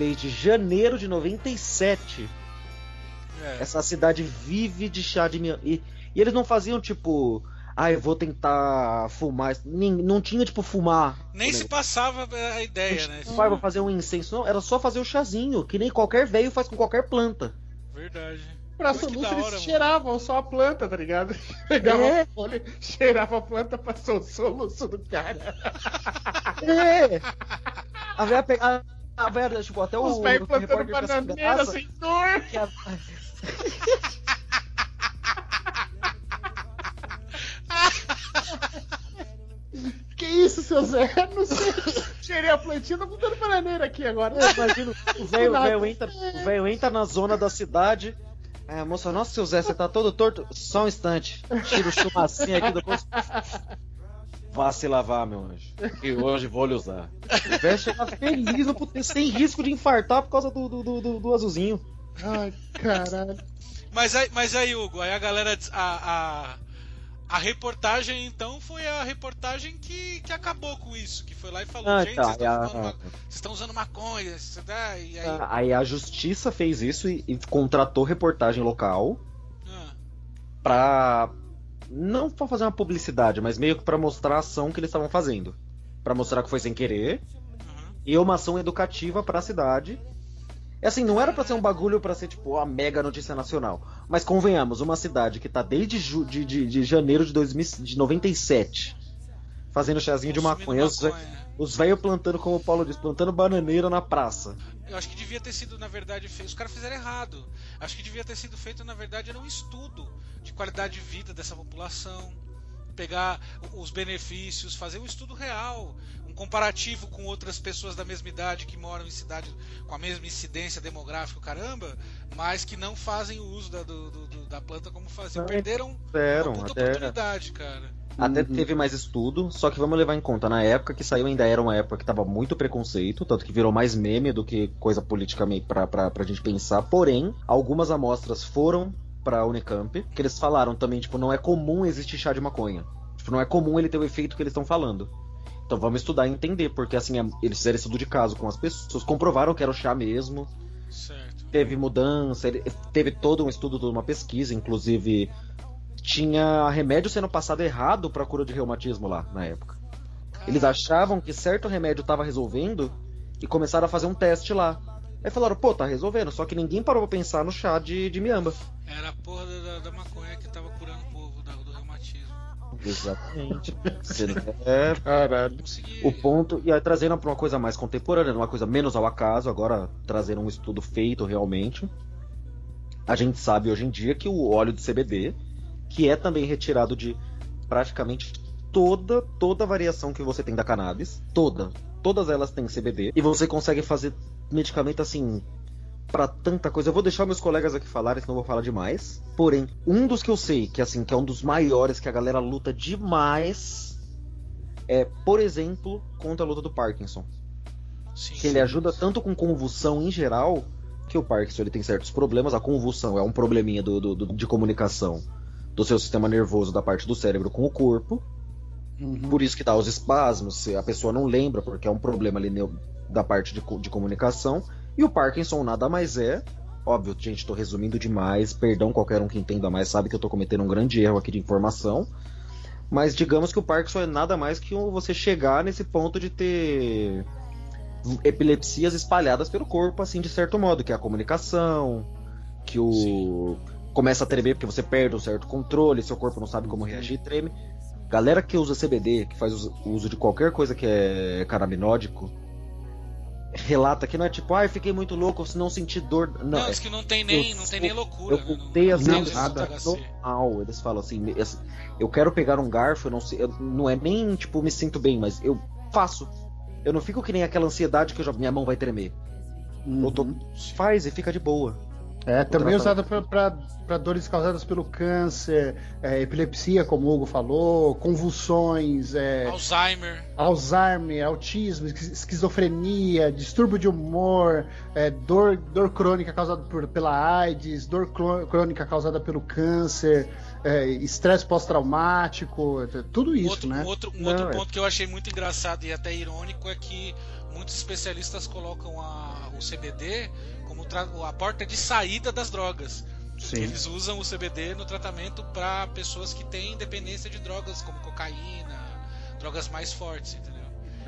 desde janeiro de 97, É. essa cidade vive de chá de miamba. E, e eles não faziam tipo, ah, eu vou tentar fumar. Nem- Não tinha tipo fumar. Nem se passava a ideia, né? Vai, vou fazer um incenso. Não, era só fazer o chazinho, que nem qualquer velho faz com qualquer planta. Verdade. Pra soluço eles hora, mano. cheiravam só a planta, tá ligado? Pegava É. a folha, cheirava a planta, passou o soluço do cara. É! A velha pega. A, a velha, tipo, até o. Os velhos o plantando bananeira sem dor. que a- Que isso, seu Zé? Não sei. Cheirei a plantinha, tô botando bananeira aqui agora. Eu imagino, o velho, o velho entra, o velho entra na zona da cidade. Aí a moça, nossa, seu Zé, você tá todo torto. Só um instante. Tira o chumacinho aqui do bolso. Vá se lavar, meu anjo. E hoje vou lhe usar. O velho chega feliz no puteiro, sem risco de infartar por causa do, do, do, do- azulzinho. Ai, caralho. Mas aí, mas aí, Hugo, aí a galera. A, a, a reportagem, então, foi a reportagem que, que acabou com isso. Que foi lá e falou: Ah, gente, tá, vocês estão a- fumando ma- vocês estão usando maconha. isso dá", E aí. Ah, Aí a justiça fez isso e, e contratou reportagem local ah, pra. Não pra fazer uma publicidade, mas meio que pra mostrar a ação que eles estavam fazendo. Pra mostrar que foi sem querer. E uma ação educativa pra cidade. É assim, não era pra ser um bagulho pra ser tipo a mega notícia nacional. Mas convenhamos, uma cidade que tá desde de, de, de janeiro de, 2000, de 97 fazendo chazinho de maconha. Maconha. os velhos plantando, como o Paulo diz, plantando bananeira na praça. Eu acho que devia ter sido, na verdade, feito. Os caras fizeram errado. Acho que devia ter sido feito, na verdade, era um estudo de qualidade de vida dessa população. Pegar os benefícios, fazer um estudo real, um comparativo com outras pessoas da mesma idade que moram em cidade com a mesma incidência demográfica, caramba, mas que não fazem o uso da, do- do- da planta como faziam. Perderam Fizeram, uma puta até, oportunidade, cara. Até Uhum. teve mais estudo, só que vamos levar em conta, na época que saiu ainda era uma época que tava muito preconceito, tanto que virou mais meme do que coisa politicamente pra, pra, pra gente pensar. Porém, algumas amostras foram pra Unicamp, que eles falaram também, tipo, não é comum existir chá de maconha. Tipo, não é comum ele ter o efeito que eles estão falando. Então vamos estudar e entender, porque assim, é- eles fizeram estudo de caso com as pessoas, comprovaram que era o chá mesmo, Certo. teve mudança, ele- teve todo um estudo, toda uma pesquisa, inclusive tinha remédio sendo passado errado para cura de reumatismo lá na época. Eles achavam que certo remédio estava resolvendo e começaram a fazer um teste lá. Aí falaram, pô, tá resolvendo, só que ninguém parou pra pensar no chá de, de miamba. Era a porra da, da maconha que tava curando o povo da- do reumatismo. Exatamente. É, Caralho. Consegui. o ponto. E aí trazendo pra uma coisa mais contemporânea, uma coisa menos ao acaso, agora trazendo um estudo feito realmente. A gente sabe hoje em dia que o óleo de CBD, que é também retirado de praticamente toda toda a variação que você tem da cannabis, toda, todas elas têm CBD e você consegue fazer medicamento assim pra tanta coisa. Eu vou deixar meus colegas aqui falarem, senão eu vou falar demais. Porém, um dos que eu sei que assim que é um dos maiores que a galera luta demais é, por exemplo, contra a luta do Parkinson. Sim, Que ele ajuda tanto com convulsão em geral, que o Parkinson ele tem certos problemas. A convulsão é um probleminha do, do- do- de comunicação do seu sistema nervoso da parte do cérebro com o corpo. Uhum. Por isso que dá os espasmos, se a pessoa não lembra, porque é um problema ali da parte de, de comunicação. E o Parkinson nada mais é. Óbvio, gente, tô resumindo demais. Perdão qualquer um que entenda mais, sabe que eu tô cometendo um grande erro aqui de informação. Mas digamos que o Parkinson é nada mais que um- você chegar nesse ponto de ter epilepsias espalhadas pelo corpo, assim, de certo modo, que é a comunicação, que o. Sim. Começa a tremer porque você perde um certo controle, seu corpo não sabe como reagir e treme. Galera que usa CBD, que faz uso- uso de qualquer coisa que é canabinódico, relata que não é tipo, ah, eu fiquei muito louco, se não senti dor. Não, Não, é que não tem nem, eu- não tem nem loucura. eu né? voltei a não, ser não Não, tem nada. THC. normal. Eles falam assim, assim, eu quero pegar um garfo, eu não sei, eu- não é nem tipo me sinto bem, mas eu faço. Eu não fico que nem aquela ansiedade que eu já, minha mão vai tremer. Eu tô, Uhum. faz e fica de boa. É, também usada para dores causadas pelo câncer, é, epilepsia, como o Hugo falou, convulsões, é, Alzheimer. Alzheimer, autismo, esqui- esquizofrenia, distúrbio de humor, é, dor, dor crônica causada por- pela AIDS, dor crônica causada pelo câncer, é, estresse pós-traumático, tudo isso, outro, né? um outro, um Não, outro é. ponto que eu achei muito engraçado e até irônico é que muitos especialistas colocam a- o CBD a porta de saída das drogas. Sim. Eles usam o CBD no tratamento para pessoas que têm dependência de drogas como cocaína, drogas mais fortes, entendeu?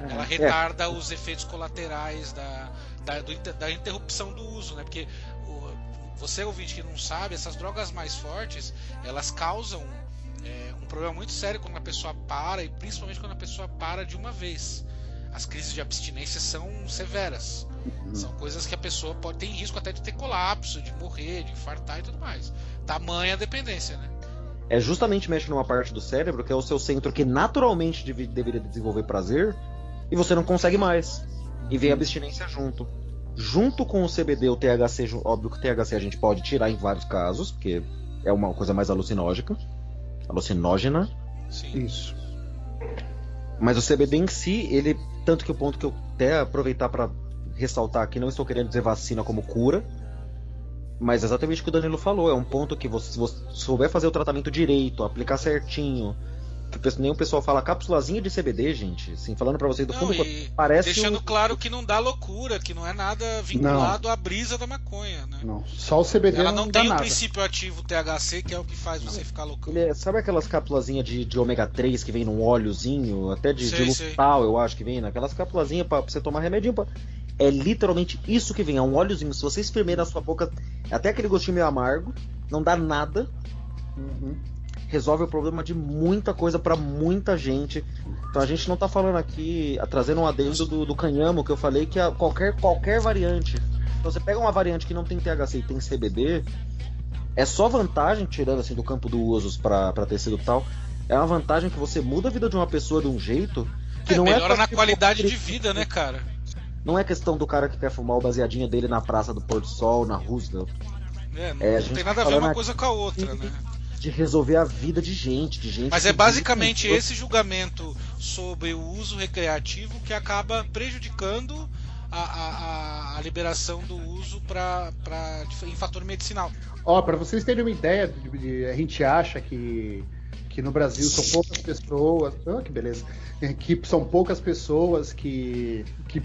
Ela retarda os efeitos colaterais da, da, do da interrupção do uso, né? Porque o- você ouvinte que não sabe, essas drogas mais fortes, elas causam é, um problema muito sério quando a pessoa para e principalmente quando a pessoa para de uma vez. As crises de abstinência são severas. São coisas que a pessoa pode ter risco até de ter colapso, de morrer, de infartar e tudo mais. Tamanha a dependência, né? É justamente mexe numa parte do cérebro que é o seu centro que naturalmente deve- deveria desenvolver prazer e você não consegue mais. E vem a abstinência junto. Junto com o CBD, o THC, óbvio que o THC a gente pode tirar em vários casos, porque é uma coisa mais alucinógica. Alucinógena. Sim. Isso. Mas o CBD em si, ele. Tanto que o ponto que eu até aproveitar para ressaltar aqui, não estou querendo dizer vacina como cura. Mas exatamente o que o Danilo falou, é um ponto que você, se você souber fazer o tratamento direito, aplicar certinho, que o pessoal- nem o pessoal fala cápsulazinha de CBD, gente. Assim, falando pra vocês do Não, fundo, e parece deixando um- claro que não dá loucura, que não é nada vinculado à brisa da maconha, né? Não, só o CBD Ela não, não dá tem o nada. princípio ativo THC, que é o que faz você ficar loucão. É- sabe aquelas cápsulazinhas de, de ômega 3 que vem num óleozinho, até de, Sei, de lutal, eu acho que vem, naquelas cápsulazinhas pra, pra você tomar remedinho. Pra... É literalmente isso que vem, é um óleozinho. Se você espremer na sua boca, até aquele gostinho meio amargo, não dá nada, Uhum. Resolve o problema de muita coisa pra muita gente. Então a gente não tá falando aqui, ah, trazendo um adendo do, do canhamo que eu falei que a, qualquer, qualquer variante. Então você pega uma variante que não tem THC e tem CBD, é só vantagem, tirando assim do campo do usos pra pra tecido e tal, é uma vantagem que você muda a vida de uma pessoa de um jeito que É, não é melhora só, na qualidade de vida, né, cara? Não é questão do cara que quer fumar o baseadinho dele na Praça do Pôr do Sol, na Roosevelt, É, não, É, não tem nada a ver uma aqui- coisa com a outra, né? De resolver a vida de gente, de gente. Mas é vive basicamente com- esse julgamento sobre o uso recreativo que acaba prejudicando a, a- a- liberação do uso pra, pra, em fator medicinal. Ó, pra vocês terem uma ideia, de- de- a gente acha que, que no Brasil são poucas pessoas. Ah, que beleza. Que são poucas pessoas que, que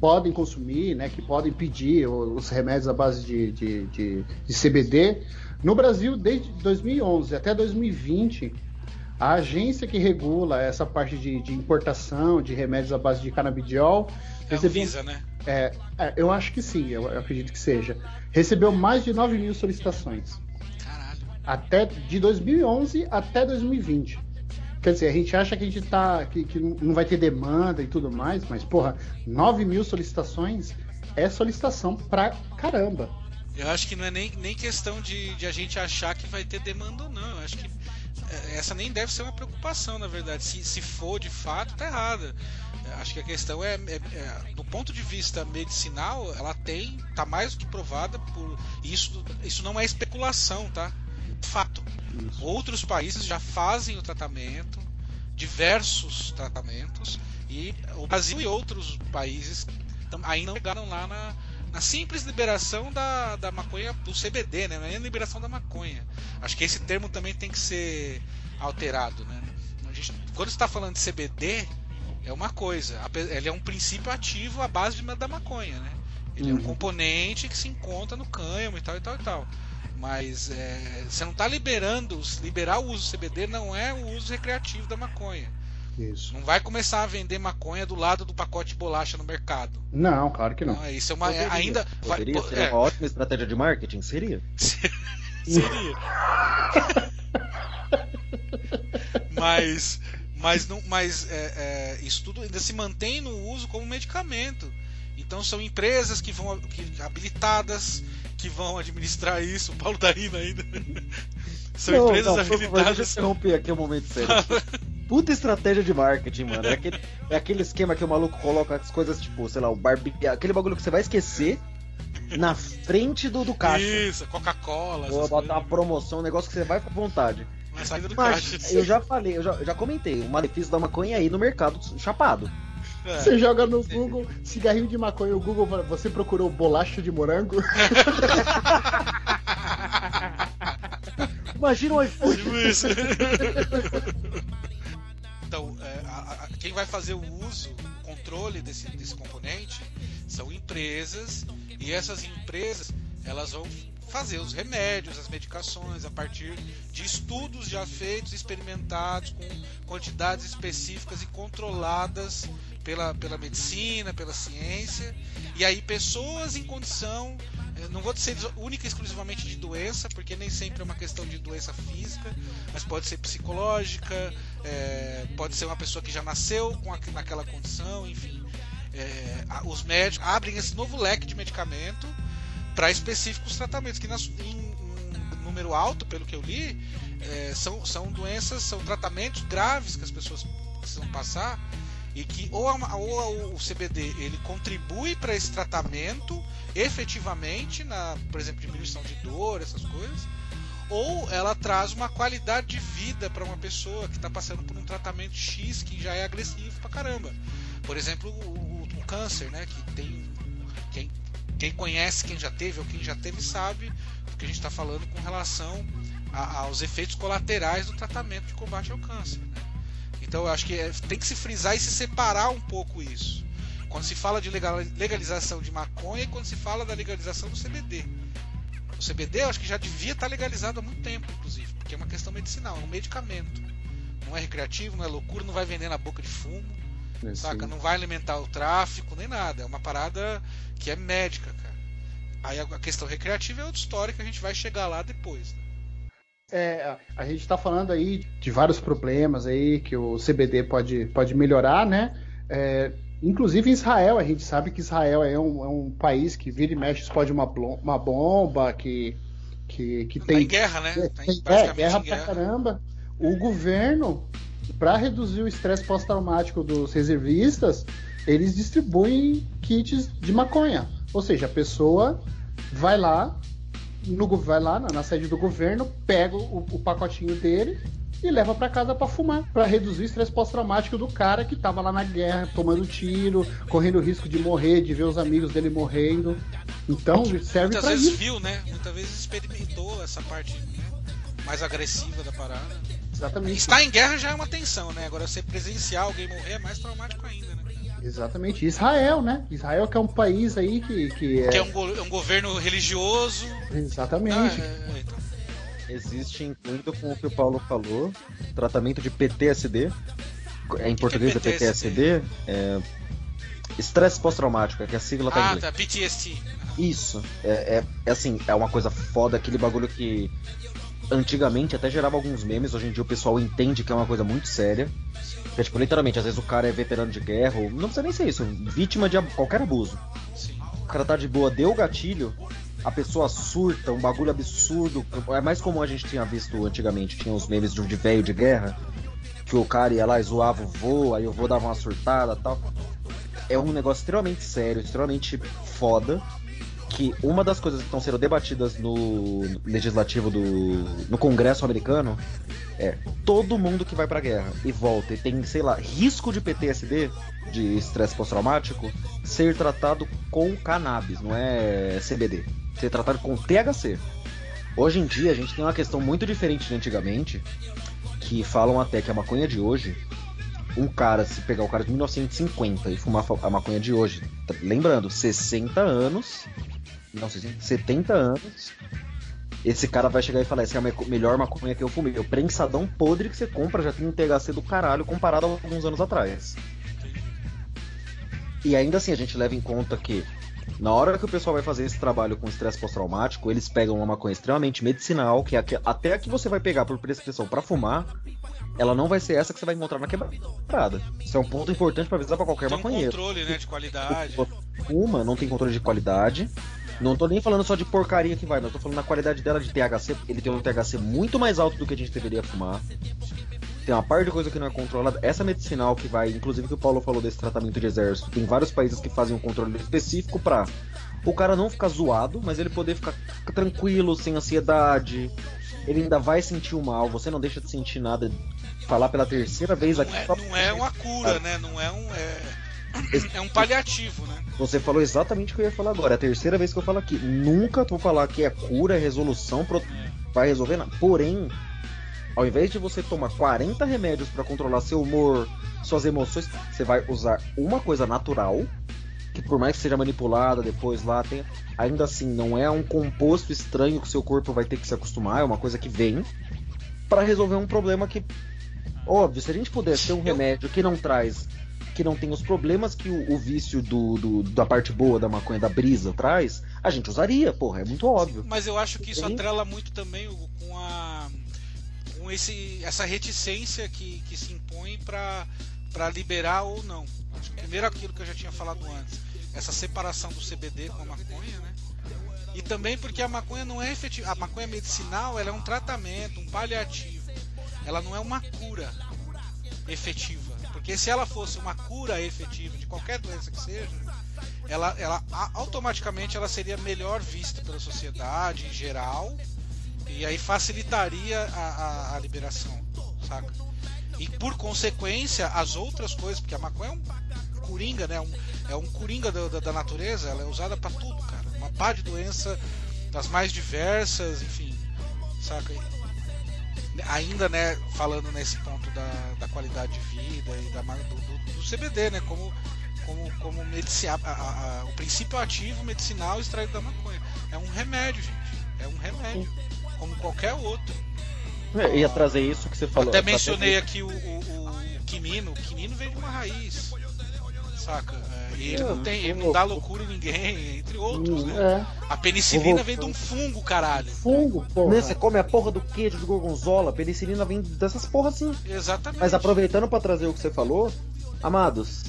podem consumir, né? Que podem pedir os remédios à base de, de, de- de CBD. No Brasil, desde 2011 até 2020, a agência que regula essa parte de, de importação de remédios à base de canabidiol É a recebeu Anvisa, né? é, é, eu acho que sim, eu, eu acredito que seja. Recebeu mais de 9 mil solicitações. Caralho. Até de 2011 até 2020. Quer dizer, a gente acha que a gente tá. que, que não vai ter demanda e tudo mais, mas, porra, 9 mil solicitações é solicitação pra caramba. Eu acho que não é nem, nem questão de, de a gente achar que vai ter demanda ou não. Eu acho que é, essa nem deve ser uma preocupação, na verdade. Se, se for de fato, tá errada. Eu Acho que a questão é, é- é, do ponto de vista medicinal, ela tem, tá mais do que provada por isso. Isso não é especulação, tá? Fato. Outros países já fazem o tratamento, diversos tratamentos, e o Brasil e outros países ainda não chegaram lá na, na simples liberação da, da maconha, do CBD, né? Não é nem a liberação da maconha. Acho que esse termo também tem que ser alterado, né? Gente, quando está falando de CBD, é uma coisa, ele é um princípio ativo à base de, da maconha, né? Ele é um Uhum. componente que se encontra no cânhamo e tal e tal e tal. Mas é, você não está liberando, liberar o uso do CBD não é o uso recreativo da maconha. Isso. Não vai começar a vender maconha do lado do pacote de bolacha no mercado. Não, claro que não. Não, isso é uma Poderia, ainda vai- Poderia po- ser é, uma ótima estratégia de marketing? Seria. seria. mas mas não mas é, é, isso tudo ainda se mantém no uso como medicamento. Então são empresas que vão que, habilitadas que vão administrar isso. O Paulo tá rindo ainda. São Não, empresas não, habilitadas. interromper aqui um momento sério. Puta estratégia de marketing, mano. É aquele, é aquele esquema que o maluco coloca as coisas, tipo, sei lá, o Barbie. Aquele bagulho que você vai esquecer na frente do, do caixa. Isso, Coca-Cola. Vou botar uma promoção, um negócio que você vai com vontade. na saída do Mas caixa. eu já falei, eu já, eu já comentei, o malefício da maconha aí no mercado chapado. É. Você joga no Google cigarrinho de maconha, o Google fala, você procurou bolacha de morango? Imagina um iPhone. Tipo isso. Então, é, a- a- quem vai fazer o uso, o controle desse, desse componente são empresas e essas empresas elas vão fazer os remédios, as medicações a partir de estudos já feitos, experimentados com quantidades específicas e controladas pela, pela medicina, pela ciência. E aí pessoas em condição, eh, não vou dizer única e exclusivamente de doença, porque nem sempre é uma questão de doença física, mas pode ser psicológica, eh, pode ser uma pessoa que já nasceu com aqu- naquela condição, enfim. A- os médicos abrem esse novo leque de medicamento para específicos tratamentos, que nas- em número alto, pelo que eu li, eh, são, são doenças, são tratamentos graves que as pessoas precisam passar e que ou, a- ou o CBD ele contribui para esse tratamento efetivamente na, por exemplo, diminuição de dor, essas coisas, ou ela traz uma qualidade de vida para uma pessoa que está passando por um tratamento X que já é agressivo pra caramba. Por exemplo, o, o câncer, né? Que tem quem, quem conhece, quem já teve ou quem já teve sabe do que a gente está falando com relação a, aos efeitos colaterais do tratamento de combate ao câncer. Né? Então eu acho que é, tem que se frisar e se separar um pouco isso. Quando se fala de legalização de maconha e quando se fala da legalização do CBD. O CBD eu acho que já devia estar legalizado há muito tempo, inclusive, porque é uma questão medicinal, é um medicamento. Não é recreativo, não é loucura, não vai vender na boca de fumo, é, saca? Não vai alimentar o tráfico, nem nada. É uma parada que é médica, cara. Aí a questão recreativa é outra história que a gente vai chegar lá depois. Né? É, a gente está falando aí de vários problemas aí que o CBD pode, pode melhorar, né? É, inclusive em Israel, a gente sabe que Israel é um, é um país que vira e mexe explode uma, uma bomba, que, que, que tem. Tá em guerra, né? É, tá em, é, guerra pra guerra. caramba. O governo, para reduzir o estresse pós-traumático dos reservistas, eles distribuem kits de maconha. Ou seja, a pessoa vai lá, no, vai lá na, na sede do governo, pega o, o pacotinho dele e leva para casa para fumar, para reduzir o estresse pós-traumático do cara que tava lá na guerra, tomando tiro, correndo risco de morrer, de ver os amigos dele morrendo. Então, serve Muitas vezes isso. viu, né? Muitas vezes experimentou essa parte né? mais agressiva da parada. Exatamente. Estar em guerra já é uma tensão, né? Agora você presenciar alguém morrer é mais traumático ainda, né? Exatamente. Israel, né? Israel que é um país aí que. Que é, que é um, go é um governo religioso. Exatamente. Ah, é, é, então. Existe, incluindo com o que o Paulo falou, tratamento de PTSD. Em português é PTSD. É estresse pós-traumático, é que a sigla tá em inglês. Ah, tá, PTSD. Isso. É, é, é, assim, é uma coisa foda, aquele bagulho que antigamente até gerava alguns memes, hoje em dia o pessoal entende que é uma coisa muito séria. Porque, tipo, literalmente, às vezes o cara é veterano de guerra, ou não precisa nem ser isso, vítima de qualquer abuso. O cara tá de boa, deu o gatilho, a pessoa surta, um bagulho absurdo. É mais comum a gente tinha visto antigamente, tinha os memes de velho de guerra, que o cara ia lá e zoava o vô, aí o vô dava uma surtada tal. É um negócio extremamente sério, extremamente foda. Que uma das coisas que estão sendo debatidas no legislativo do. no Congresso americano é, todo mundo que vai pra guerra e volta e tem, sei lá, risco de PTSD, de estresse pós-traumático, ser tratado com cannabis, não é CBD. Ser tratado com THC. Hoje em dia a gente tem uma questão muito diferente de antigamente, que falam até que a maconha de hoje, um cara, se pegar o cara de 1950 e fumar a maconha de hoje, lembrando, 60 anos, não, 70 anos, esse cara vai chegar e falar: essa é a melhor maconha que eu fumei. O prensadão podre que você compra já tem um THC do caralho comparado a alguns anos atrás. E ainda assim, a gente leva em conta que na hora que o pessoal vai fazer esse trabalho com estresse pós-traumático, eles pegam uma maconha extremamente medicinal, que é até a que você vai pegar por prescrição para fumar, ela não vai ser essa que você vai encontrar na quebrada. Isso é um ponto importante para avisar para qualquer tem maconheiro. Tem controle, né, de qualidade. Uma, não tem controle de qualidade. Não tô nem falando só de porcaria que vai, mas tô falando na qualidade dela de THC. Ele tem um THC muito mais alto do que a gente deveria fumar. Tem uma parte de coisa que não é controlada. Essa medicinal que vai, inclusive que o Paulo falou desse tratamento de exército, tem vários países que fazem um controle específico pra o cara não ficar zoado, mas ele poder ficar tranquilo, sem ansiedade. Ele ainda vai sentir o mal, você não deixa de sentir nada. Falar pela terceira vez não aqui. É, não é uma cura, né? Não é um. É, é um paliativo, né? Você falou exatamente o que eu ia falar agora. É a terceira vez que eu falo aqui. Nunca vou falar que é cura, é resolução, pro... vai resolver nada. Porém, ao invés de você tomar 40 remédios para controlar seu humor, suas emoções, você vai usar uma coisa natural, que por mais que seja manipulada depois lá, tem... ainda assim não é um composto estranho que seu corpo vai ter que se acostumar, é uma coisa que vem para resolver um problema que óbvio, se a gente pudesse ter um remédio que não traz que não tem os problemas que o, o vício do, do, da parte boa da maconha, da brisa, traz, a gente usaria, porra, é muito óbvio. Mas eu acho que isso atrela muito também com a. com esse, essa reticência que, que se impõe para liberar ou não. Acho que primeiro aquilo que eu já tinha falado antes, essa separação do CBD com a maconha, né? E também porque a maconha não é efetiva. A maconha medicinal ela é um tratamento, um paliativo. Ela não é uma cura efetiva. Porque se ela fosse uma cura efetiva de qualquer doença que seja, ela, ela automaticamente ela seria melhor vista pela sociedade em geral E aí facilitaria a, a, a liberação, saca? E por consequência, as outras coisas, porque a maconha é um coringa, né? Um, é um coringa da, da, da natureza, ela é usada pra tudo, cara. Uma pá de doença das mais diversas, enfim, saca? Ainda, né, falando nesse ponto da, da qualidade de vida e da, do, do- do CBD, né? Como, como, como medici- a- a- o princípio ativo medicinal extraído da maconha. É um remédio, gente. É um remédio. Como qualquer outro. É, ia trazer isso que você falou. Até pra mencionei aqui o, o, o quinino. O quinino vem de uma raiz. Saca? E ele não, tem, ele não dá loucura em ninguém, entre outros, né? É, A penicilina vem de um fungo, caralho. fungo, porra. Né, Você come a porra do queijo do gorgonzola, a penicilina vem dessas porra assim. Exatamente. Mas aproveitando pra trazer o que você falou, amados,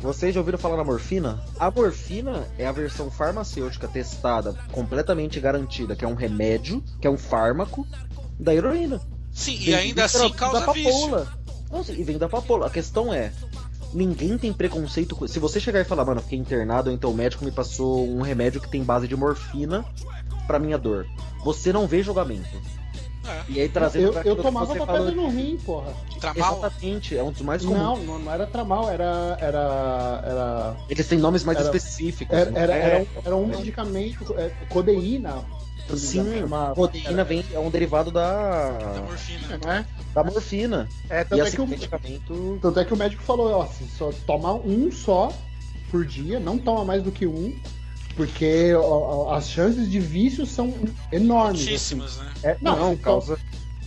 vocês já ouviram falar na morfina? A morfina é a versão farmacêutica testada, completamente garantida, que é um remédio, que é um fármaco da heroína. Sim, e Vem- ainda vem assim da- causa da vício. papoula. Não, sim, e vem da papoula. A questão é, ninguém tem preconceito com. Se você chegar e falar, mano, eu fiquei internado, ou então o médico me passou um remédio que tem base de morfina pra minha dor. Você não vê julgamento. É, E aí trazendo Eu, pra eu tomava você pra falou. pedra no rim, porra. tramal. Exatamente, é um dos mais comuns. Não, não, não era tramal, era. Era. Era, Eles têm nomes mais Era- específicos. era, não era, é? era um, era um medicamento, é, codeína. Sim, engano, chama- codeína vem, é um derivado Da da, morfina. Não é? da morfina. É, E tanto, é assim, que o, medicamento. tanto é que o médico falou, ó, se só toma um só por dia, não toma mais do que um, porque ó, as chances de vício são enormes. assim. Altíssimas, né? É, Não, não, causa.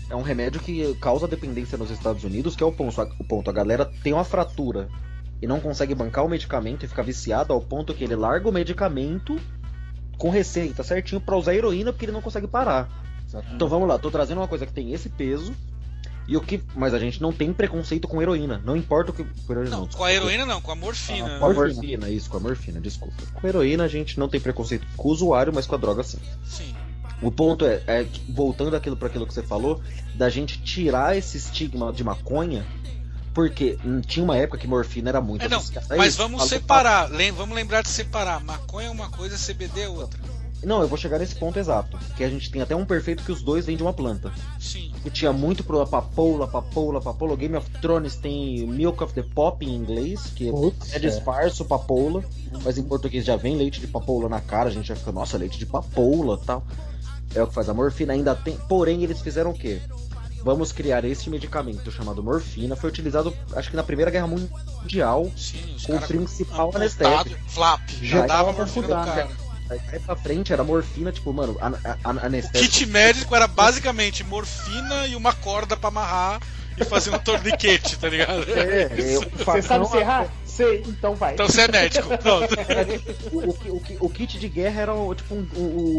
É um remédio que causa dependência nos Estados Unidos, que é o ponto. O ponto. A galera tem uma fratura e não consegue bancar o medicamento e fica viciado ao ponto que ele larga o medicamento com receita certinho pra usar heroína porque ele não consegue parar. Então vamos lá, tô trazendo uma coisa que tem esse peso. E o que. Mas a gente não tem preconceito com heroína. Não importa o que. com heroína Não, não, com a heroína não, com a morfina. Ah, com a? Morfina. morfina, isso, com a morfina, desculpa. Com a heroína a gente não tem preconceito com o usuário, mas com a droga sim. Sim. O ponto é, é que, voltando aquilo para aquilo que você falou, da gente tirar esse estigma de maconha, porque hum, tinha uma época que morfina era muito É, não, mas isso. vamos separar. lem- Vamos lembrar de separar. Maconha é uma coisa, CBD é outra. Não, eu vou chegar nesse ponto exato. Que a gente tem até um perfeito que os dois vêm de uma planta. Sim. Que tinha muito pro papoula, papoula, papoula. O Game of Thrones tem Milk of the Pop em inglês, que Putz, é disfarço papoula, mas em português já vem leite de papoula na cara, a gente já fica, nossa, leite de papoula tal. É o que faz a morfina, ainda tem. Porém, eles fizeram o quê? Vamos criar este medicamento chamado morfina. Foi utilizado, acho que na Primeira Guerra Mundial, Sim, com o principal anestésico. Flap. Já Já dava morfina cara. Aí pra frente era morfina, tipo, mano, a, a, a- O anestésico. kit médico era basicamente morfina e uma corda pra amarrar e fazer um torniquete, tá ligado? É, é, o Você sabe serrar? Sei, então vai. Então você é médico, pronto. o, o, o, kit de guerra era tipo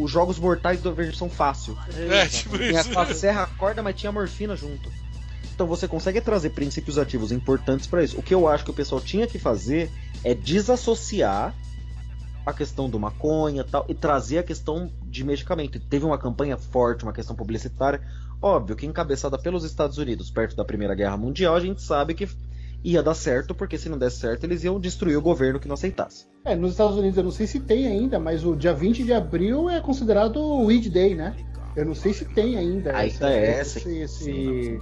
os jogos mortais da versão fácil. É, tipo Tinha isso. a serra, a corda, mas tinha morfina junto. Então você consegue trazer princípios ativos importantes pra isso. O que eu acho que o pessoal tinha que fazer é desassociar a questão do maconha e tal e trazer a questão de medicamento. Teve uma campanha forte, uma questão publicitária, óbvio que encabeçada pelos Estados Unidos, perto da Primeira Guerra Mundial, a gente sabe que ia dar certo, porque se não desse certo, eles iam destruir o governo que não aceitasse. É, nos Estados Unidos eu não sei se tem ainda, mas o dia 20 de abril é considerado o Weed Day, né? Eu não sei se tem ainda. Ainda é essa. Esse, esse-